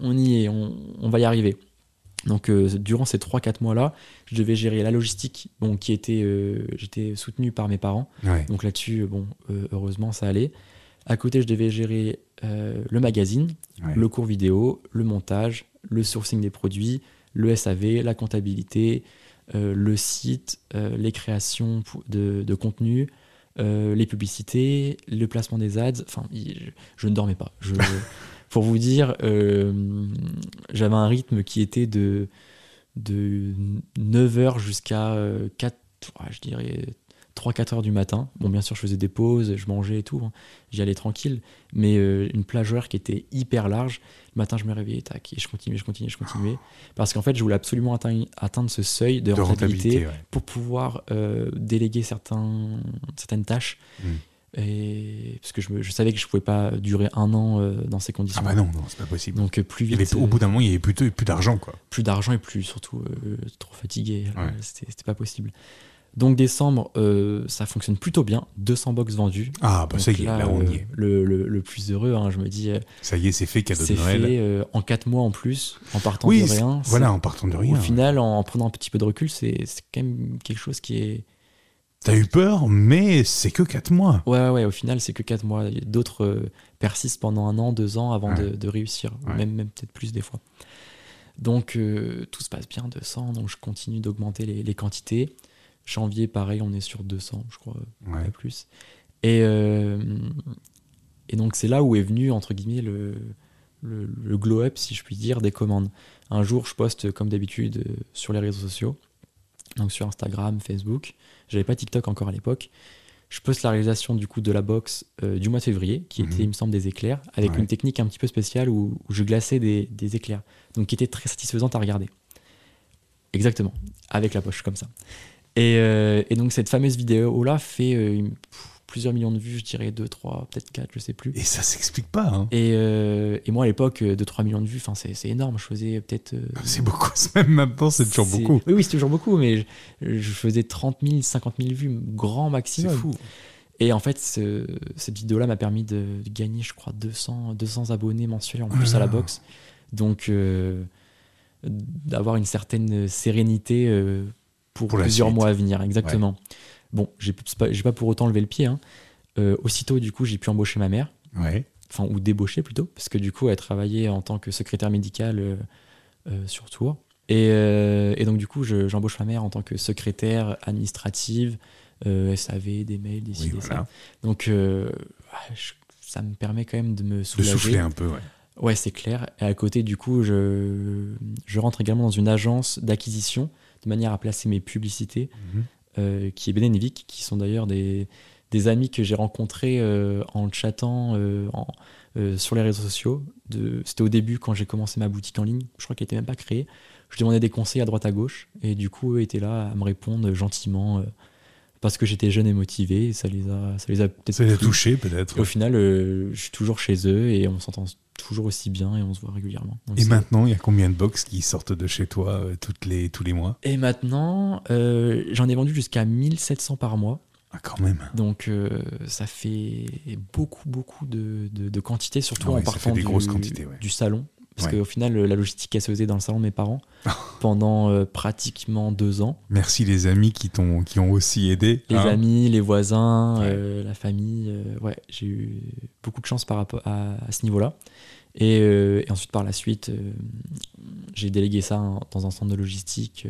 on, on y est, on, on va y arriver. Donc, euh, durant ces 3-4 mois-là, je devais gérer la logistique, bon, qui était, euh, j'étais soutenu par mes parents. Ouais. Donc là-dessus, bon, euh, heureusement, ça allait. À côté, je devais gérer euh, le magazine, Ouais. le cours vidéo, le montage, le sourcing des produits, le SAV, la comptabilité, euh, le site, euh, les créations de, de contenu, les publicités, le placement des ads. Enfin, je, je ne dormais pas. Je, pour vous dire, j'avais un rythme qui était de, de 9h jusqu'à euh, 4, ouais, je dirais 3-4 heures du matin. Bon, bien sûr, je faisais des pauses, je mangeais et tout. hein. J'y allais tranquille. Mais euh, une plage horaire qui était hyper large. Le matin, je me réveillais, tac, et je continuais, je continuais, je continuais. Parce qu'en fait, je voulais absolument atteindre, atteindre ce seuil de, De rentabilité, rentabilité, ouais. pour pouvoir euh, déléguer certains, certaines tâches. Mm. Et, parce que je, me- je savais que je pouvais pas durer un an euh, dans ces conditions. Ah bah non, non, c'est pas possible. Donc euh, plus vite, avait- au bout d'un moment, il y avait plus, de- plus d'argent, quoi. plus d'argent et plus surtout euh, trop fatigué. Ouais. C'était pas possible. Donc décembre, euh, ça fonctionne plutôt bien. 200 box vendus. Ah, bah Donc ça y est, là, on euh, y est. Le, le- le plus heureux, hein, je me dis, euh, Ça y est, c'est fait, cadeau c'est de Noël. fait euh, en 4 mois en plus, en partant oui, de c'est- rien. voilà, C'est- en partant de rien. Au final, en prenant un petit peu de recul, c'est c'est quand même quelque chose qui est. T'as eu peur, mais c'est que 4 mois. Ouais, ouais, ouais, au final, c'est que 4 mois. D'autres euh, persistent pendant un an, deux ans avant Ouais. de, de réussir, Ouais. même, même peut-être plus des fois. Donc, euh, tout se passe bien, 200, donc je continue d'augmenter les, les quantités. Janvier, pareil, on est sur 200, je crois, Ouais. pas plus. Et, euh, et donc, c'est là où est venu, entre guillemets, le, le, le glow-up, si je puis dire, des commandes. Un jour, je poste, comme d'habitude, euh, sur les réseaux sociaux, donc sur Instagram, Facebook. J'avais pas TikTok encore à l'époque. Je poste la réalisation du coup de la box euh, du mois de février, qui Mhm. était, il me semble, des éclairs, avec Ouais. une technique un petit peu spéciale où, où je glaçais des, des éclairs, donc qui était très satisfaisante à regarder. Exactement, avec la poche comme ça. Et, euh, et donc cette fameuse vidéo-là fait euh, plusieurs millions de vues, je dirais 2, 3, peut-être 4, je sais plus. Et ça s'explique pas. Hein. Et, euh, et moi à l'époque, 2-3 millions de vues, c'est c'est énorme, je faisais peut-être... euh, C'est beaucoup. Même maintenant, c'est toujours c'est- beaucoup. Oui, oui, c'est toujours beaucoup, mais je, je faisais 30 000, 50 000 vues, grand C'est maximum. fou. Et en fait, ce- cette vidéo-là m'a permis de, de gagner, je crois, 200, 200 abonnés mensuels en plus à la Ah. boxe. Donc, euh, d'avoir une certaine sérénité euh, pour, plusieurs mois à venir, exactement. Bon, j'ai pas, pas pour autant levé le pied. hein. Euh, aussitôt, du coup, j'ai pu embaucher ma mère, Ouais. enfin, ou débaucher plutôt, parce que du coup, elle travaillait en tant que secrétaire médicale euh, euh, sur Tours. Et, euh, et donc, du coup, je- j'embauche ma mère en tant que secrétaire administrative, SAV, des mails, des Oui, voilà. ça. Donc, je- ça me permet quand même de me De soulager. souffler un peu, ouais. Ouais, c'est clair. Et à côté, du coup, je, je rentre également dans une agence d'acquisition manière à placer mes publicités, Mhm. euh, qui est Benevic, qui sont d'ailleurs des, des amis que j'ai rencontrés euh, en chattant euh, en- sur les réseaux sociaux. C'était au début quand j'ai commencé ma boutique en ligne. Je crois qu'elle n'était même pas créée. Je demandais des conseils à droite à gauche. Et du coup, eux étaient là à me répondre gentiment. parce que j'étais jeune et motivé, ça les a, ça les a peut-être. Ça les a touchés peut-être. Au final, je suis toujours chez eux et on s'entend toujours aussi bien et on se voit régulièrement. et maintenant, il y a combien de box qui sortent de chez toi toutes les, tous les mois? Et maintenant, j'en ai vendu jusqu'à 1700 par mois. Ah, quand même. Donc ça fait beaucoup, beaucoup de, de, quantité, surtout en partant des du, grosses quantités, du salon. Parce qu'au final, la logistique, se faisait dans le salon de mes parents pendant euh, pratiquement deux ans. Merci les amis qui, t'ont, qui ont aussi aidé. Les hein. amis, les voisins, euh, la famille. Euh, ouais, j'ai eu beaucoup de chance par rapport à, ce niveau-là. Et, ensuite, par la suite, j'ai délégué ça dans un centre de logistique.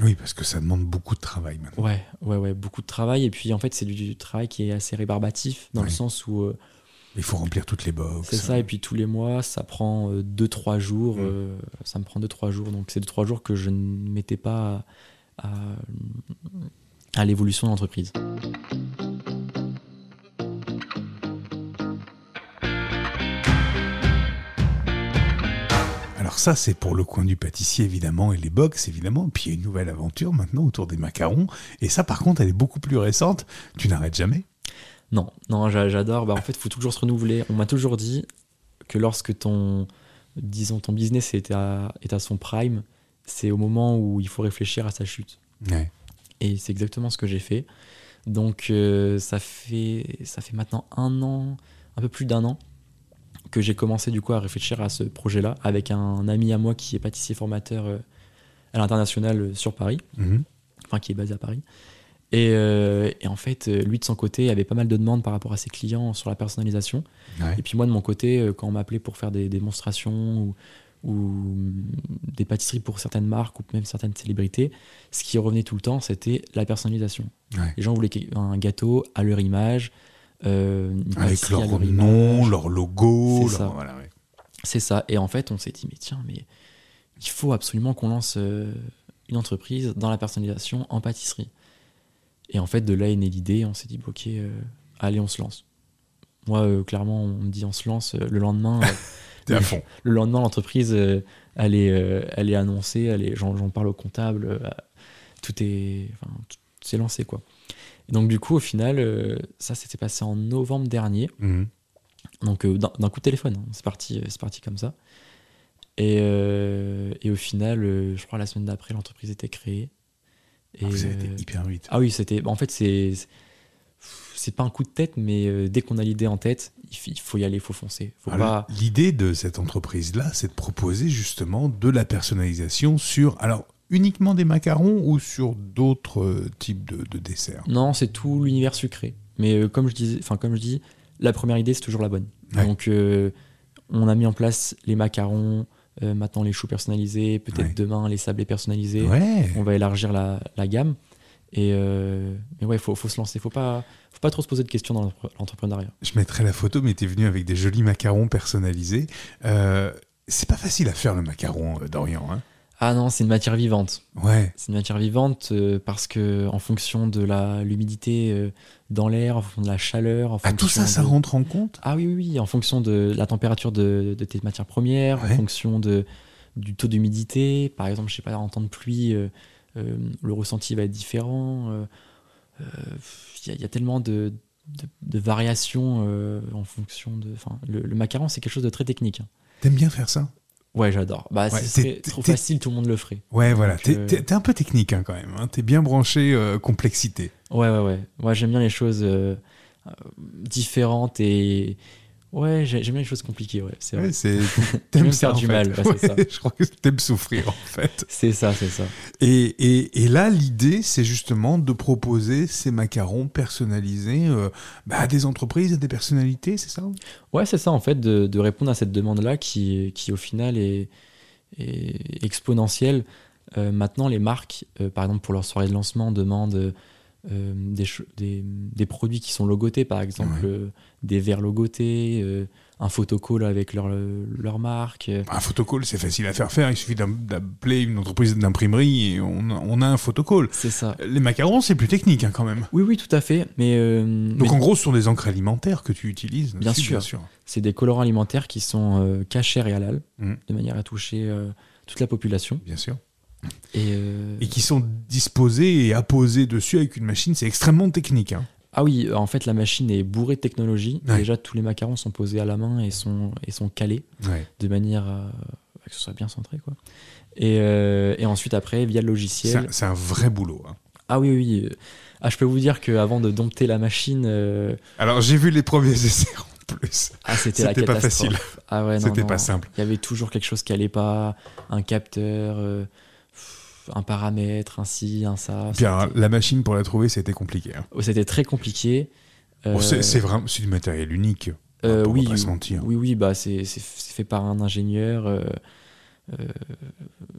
Oui, parce que ça demande beaucoup de travail maintenant. Ouais, ouais, ouais, beaucoup de travail. Et puis, en fait, c'est du, travail qui est assez rébarbatif, dans le sens où il faut remplir toutes les boxes. C'est ça, et puis tous les mois, ça prend 2-3 euh, jours. Mm. Euh, ça me prend 2-3 jours. Donc c'est 2-3 jours que je ne mettais pas à, à, l'évolution de l'entreprise. Alors ça, c'est pour le coin du pâtissier, évidemment, et les box, évidemment. Puis il y a une nouvelle aventure maintenant autour des macarons. Et ça, par contre, elle est beaucoup plus récente. Tu n'arrêtes jamais non, non, j'adore. Bah, en fait, il faut toujours se renouveler. On m'a toujours dit que lorsque ton, disons, ton business est à, est à son prime, c'est au moment où il faut réfléchir à sa chute. Et c'est exactement ce que j'ai fait. Donc, euh, ça, fait, ça fait maintenant un an, un peu plus d'un an, que j'ai commencé du coup à réfléchir à ce projet-là avec un ami à moi qui est pâtissier formateur euh, à l'international euh, sur Paris, mhm. enfin qui est basé à Paris. Euh, et, en fait, euh, lui de son côté avait pas mal de demandes par rapport à ses clients sur la personnalisation. Et puis moi de mon côté, euh, quand on m'appelait pour faire des démonstrations ou, des pâtisseries pour certaines marques ou même certaines célébrités, ce qui revenait tout le temps, c'était la personnalisation. Les gens voulaient un gâteau à leur image, avec leur, nom, leur logo. C'est ça. C'est ça. Et en fait, on s'est dit, mais tiens, mais il faut absolument qu'on lance une entreprise dans la personnalisation en pâtisserie. Et en fait, de là est née l'idée. On s'est dit, ok, euh, allez, on se lance. Moi, euh, clairement, on me dit, on se lance. Euh, le lendemain, à fond. le lendemain, l'entreprise, elle est, elle est annoncée. j'en, parle au comptable. tout est, enfin, c'est lancé, quoi. Et donc, du coup, au final, ça, s'était passé en novembre dernier. Mhm. Donc, d'un, coup de téléphone. Hein. C'est parti, c'est parti comme ça. Et, et au final, je crois la semaine d'après, l'entreprise était créée. Et vous avez été euh, hyper vite. Ah oui, c'était. En fait, c'est c'est pas un coup de tête, mais euh, dès qu'on a l'idée en tête, il faut y aller, il faut foncer. Pas... L'idée de cette entreprise-là, c'est de proposer justement de la personnalisation sur, alors uniquement des macarons ou sur d'autres euh, types de, de desserts? Non, c'est tout l'univers sucré. Mais comme je disais, enfin comme je dis, la première idée c'est toujours la bonne. Donc on a mis en place les macarons, euh, maintenant les choux personnalisés, peut-être demain les sablés personnalisés. On va élargir la, gamme. Et euh, mais ouais, il faut, faut, se lancer. Il faut pas, faut pas trop se poser de questions dans l'entrepreneuriat. Je mettrai la photo, mais tu es venu avec des jolis macarons personnalisés. Euh, c'est pas facile à faire le macaron euh, d'Orient. Hein ah non, c'est une matière vivante. Ouais. C'est une matière vivante euh, parce que en fonction de la l'humidité euh, dans l'air, en fonction de la chaleur, en ah, tout ça, ça rentre en compte Ah oui, oui, oui, en fonction de la température de, de tes matières premières, en fonction de du taux d'humidité. Par exemple, je sais pas, en temps de pluie, euh, le ressenti va être différent. Il y, a tellement de, de, variations en fonction de. Enfin, le, le macaron, c'est quelque chose de très technique. Hein. T'aimes bien faire ça? Ouais, j'adore. Bah, c'est trop facile, tout le monde le ferait. Ouais, voilà. T'es euh, un peu technique hein, quand même. Hein. T'es bien branché euh, complexité. Ouais, ouais, ouais. Moi, j'aime bien les choses euh, différentes et Ouais, j'aime bien les choses compliquées, ouais. C'est vrai. T'aimes faire du mal, c'est ça. Je crois que t'aimes souffrir, en fait. C'est ça, c'est ça. Et, et, et là, l'idée, c'est justement de proposer ces macarons personnalisés euh, bah, à des entreprises, à des personnalités, c'est ça? Ouais, c'est ça, en fait, de, de répondre à cette demande-là qui, qui, au final, est, est exponentielle. Euh, maintenant, les marques, euh, par exemple, pour leur soirée de lancement, demandent euh, des, des, produits qui sont logotés, par exemple euh, des verres logotés, euh, un photocall avec leur, leur marque. Un photocall, c'est facile à faire faire. Il suffit d'appeler une entreprise d'imprimerie et on, on, a un photocall. C'est ça. Les macarons, c'est plus technique hein, quand même. Oui, oui, tout à fait. Mais, Donc en gros, ce sont des encres alimentaires que tu utilises. Bien sûr. sûr. C'est des colorants alimentaires qui sont cachers et halal, mmh. de manière à toucher toute la population. Bien sûr. Et, et, qui sont disposés et apposés dessus avec une machine, c'est extrêmement technique. Hein. Ah oui, en fait, la machine est bourrée de technologie. Déjà, tous les macarons sont posés à la main et sont, et sont calés de manière à, que ce soit bien centré. Quoi. Et, euh, et ensuite, après, via le logiciel. C'est un, vrai boulot. Hein. Ah oui, oui. Ah, je peux vous dire qu'avant de dompter la machine. Euh, Alors, j'ai vu les premiers essais en plus. Ah, c'était la catastrophe. pas facile. Ah ouais, C'était pas simple. Il y avait toujours quelque chose qui allait pas, un capteur. Euh, un paramètre, un ci, un ça. Bien, la machine pour la trouver, c'était compliqué. Hein. Oh, c'était très compliqué. Euh, c'est vraiment du matériel unique. Euh, oui, pas se mentir. oui, oui, bah c'est fait par un ingénieur. Euh,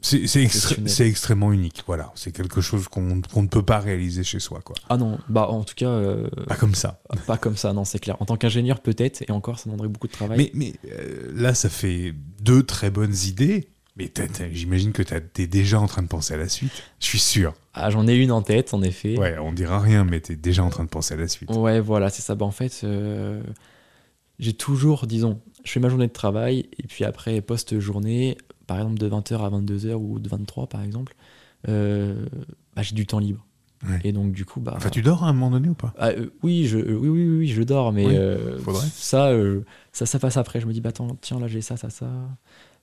c'est extrêmement unique, voilà. C'est quelque chose qu'on ne peut pas réaliser chez soi, quoi. Ah non, bah en tout cas. pas comme ça. Pas comme ça, non, c'est clair. En tant qu'ingénieur, peut-être, et encore, ça demanderait beaucoup de travail. Mais, mais là, ça fait deux très bonnes idées. Mais j'imagine que tu es déjà en train de penser à la suite. Je suis sûr. Ah, j'en ai une en tête, en effet. Ouais, on dira rien, mais tu es déjà en train de penser à la suite. Ouais, voilà, c'est ça. Bah, en fait, euh, j'ai toujours, disons, je fais ma journée de travail, et puis après, post-journée, par exemple de 20h à 22h ou de 23 par exemple, euh, bah, j'ai du temps libre. Et donc, du coup, bah. Enfin, tu dors à un moment donné ou pas? Ah, euh, oui, je, oui, oui, oui, je dors, mais ça, ça, ça passe après. Je me dis, bah attends, tiens, là j'ai ça, ça, ça.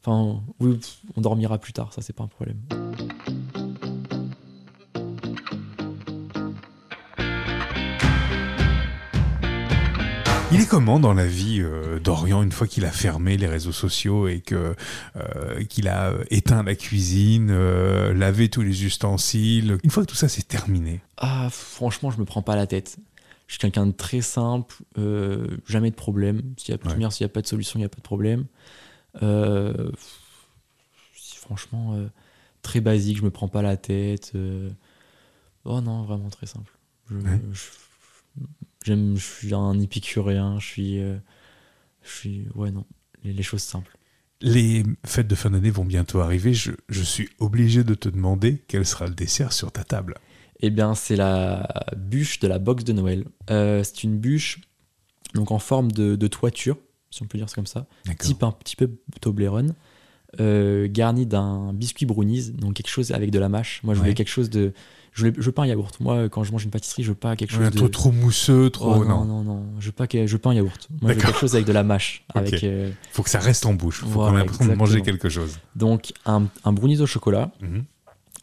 Enfin, oui, on dormira plus tard, ça c'est pas un problème. Il est comment dans la vie euh, d'Orient une fois qu'il a fermé les réseaux sociaux et que euh, qu'il a éteint la cuisine, euh, lavé tous les ustensiles Une fois que tout ça c'est terminé? Ah, franchement, je me prends pas la tête. Je suis quelqu'un de très simple, jamais de problème. S'il y a, s'il n'y a pas de solution, il n'y a pas de problème. Euh, franchement, euh, très basique, je me prends pas la tête. Euh. oh non, vraiment très simple. Je, j'aime, je suis un épicurien, je suis, je suis, ouais non, les, choses simples. Les fêtes de fin d'année vont bientôt arriver. Je, je, suis obligé de te demander quel sera le dessert sur ta table. Eh bien, c'est la bûche de la box de Noël. c'est une bûche donc en forme de, de toiture si on peut dire ça comme ça, type un petit peu Toblerone, euh, garni d'un biscuit brownies, donc quelque chose avec de la mâche. Moi, je voulais quelque chose de. Je veux, pas un yaourt. Moi, quand je mange une pâtisserie, je veux pas quelque chose de. Trop, mousseux, trop. Oh, non, non, non, Je veux pas, je veux pas un yaourt. Moi, je veux quelque chose avec de la mâche. Avec, euh, Faut que ça reste en bouche. Faut qu'on ait l'impression de manger quelque chose. Donc, un, un brownies au chocolat mhm.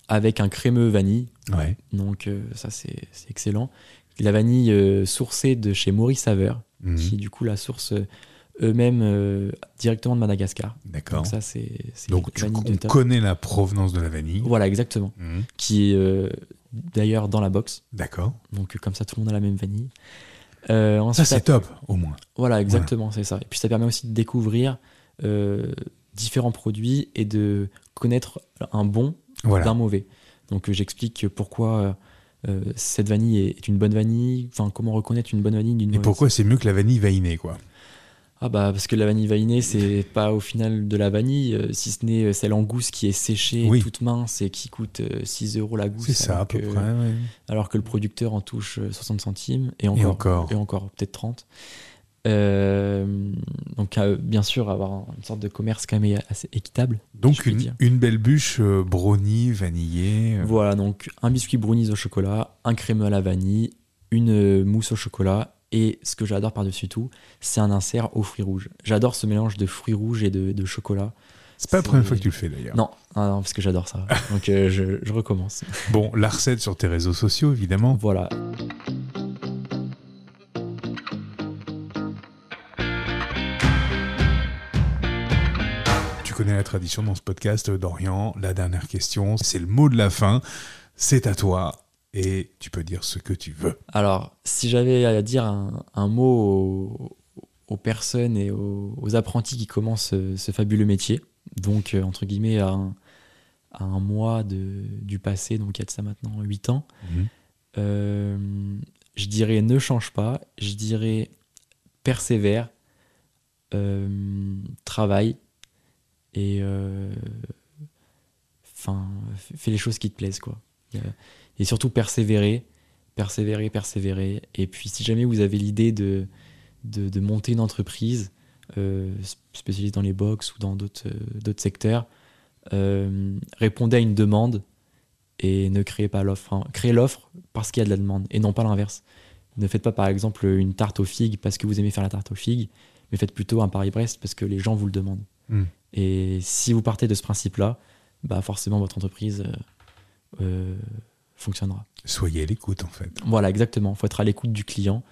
avec un crémeux vanille. Ouais. Donc, euh, ça, c'est excellent. La vanille sourcée de chez Maurice Saveur, mhm. qui, du coup, la source eux-mêmes euh, directement de Madagascar. D'accord. Donc ça, c'est. Donc tu on connaît la provenance de la vanille. Voilà, exactement. Mhm. Qui est euh, d'ailleurs dans la box. D'accord. Donc comme ça, tout le monde a la même vanille. Euh, ça, c'est top, au moins. Voilà, exactement, c'est ça. Et puis ça permet aussi de découvrir différents produits et de connaître un bon d'un mauvais. Donc j'explique pourquoi. cette vanille est une bonne vanille, enfin comment reconnaître une bonne vanille d'une. Et pourquoi c'est mieux que la vanille vainée quoi ah bah parce que la vanille vainée c'est pas au final de la vanille, euh, si ce n'est euh, celle en gousse qui est séchée, toute mince et qui coûte 6 euh, euros la gousse. C'est ça à peu près. Alors que le producteur en touche 60 centimes et encore, et encore, peut-être 30. donc bien sûr avoir une sorte de commerce quand même assez équitable. Donc une, une, belle bûche brownie vanillée. Voilà donc un biscuit brownies au chocolat, un crémeux à la vanille, une mousse au chocolat et ce que j'adore par-dessus tout, c'est un insert aux fruits rouges. J'adore ce mélange de fruits rouges et de, chocolat. C'est pas la première fois que tu le fais d'ailleurs. Non, non, parce que j'adore ça. Donc euh, je, recommence. Bon, la recette sur tes réseaux sociaux, évidemment. Voilà. Tu connais la tradition dans ce podcast, Dorian. La dernière question, c'est le mot de la fin. C'est à toi et tu peux dire ce que tu veux. Alors, si j'avais à dire un, mot aux, personnes et aux, apprentis qui commencent ce, fabuleux métier, donc euh, entre guillemets à un, mois de, du passé, donc il y a de ça maintenant 8 ans, mhm. euh, je dirais ne change pas, je dirais persévère, euh, travaille et enfin fais les choses qui te plaisent quoi et surtout persévérer, persévérer, persévérer. Et puis si jamais vous avez l'idée de, de, monter une entreprise euh, spécialisée dans les box ou dans d'autres euh, secteurs, euh, répondez à une demande et ne créez pas l'offre. Hein. Créez l'offre parce qu'il y a de la demande et non pas l'inverse. Ne faites pas par exemple une tarte aux figues parce que vous aimez faire la tarte aux figues, mais faites plutôt un Paris-Brest parce que les gens vous le demandent. Hmm. Et si vous partez de ce principe-là, bah forcément votre entreprise euh, fonctionnera. Soyez à l'écoute en fait. Voilà, exactement. Il faut être à l'écoute du client.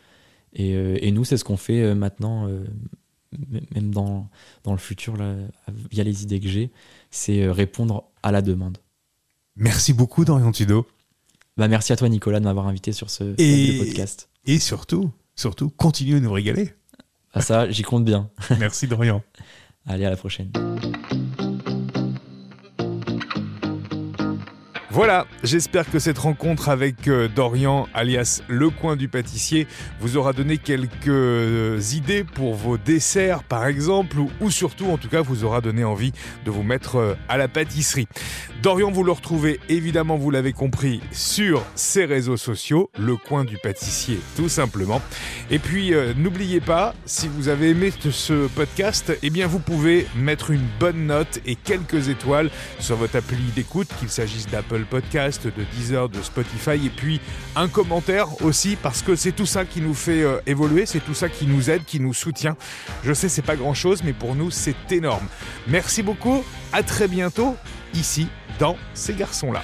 Et, euh, et nous, c'est ce qu'on fait maintenant, même dans, dans le futur, là, via les idées que j'ai, c'est répondre à la demande. Merci beaucoup, Dorian Tudo. Bah, merci à toi, Nicolas, de m'avoir invité sur ce, podcast. Et surtout, surtout, continuez à nous régaler. Ah, ça, j'y compte bien. Merci, Dorian. Allez, à la prochaine. Voilà, j'espère que cette rencontre avec euh, Dorian, alias Le Coin du Pâtissier, vous aura donné quelques euh, idées pour vos desserts, par exemple, ou, surtout, en tout cas, vous aura donné envie de vous mettre euh, à la pâtisserie. Dorian, vous le retrouvez évidemment, vous l'avez compris, sur ses réseaux sociaux, Le Coin du Pâtissier, tout simplement. Et puis, n'oubliez pas, si vous avez aimé ce podcast, eh bien, vous pouvez mettre une bonne note et quelques étoiles sur votre appli d'écoute, qu'il s'agisse Podcast, de Deezer, de Spotify, et puis un commentaire aussi, parce que c'est tout ça qui nous fait euh, évoluer, c'est tout ça qui nous aide, qui nous soutient. Je sais, c'est pas grand chose, mais pour nous, c'est énorme. Merci beaucoup, à très bientôt, ici, dans Ces garçons-là.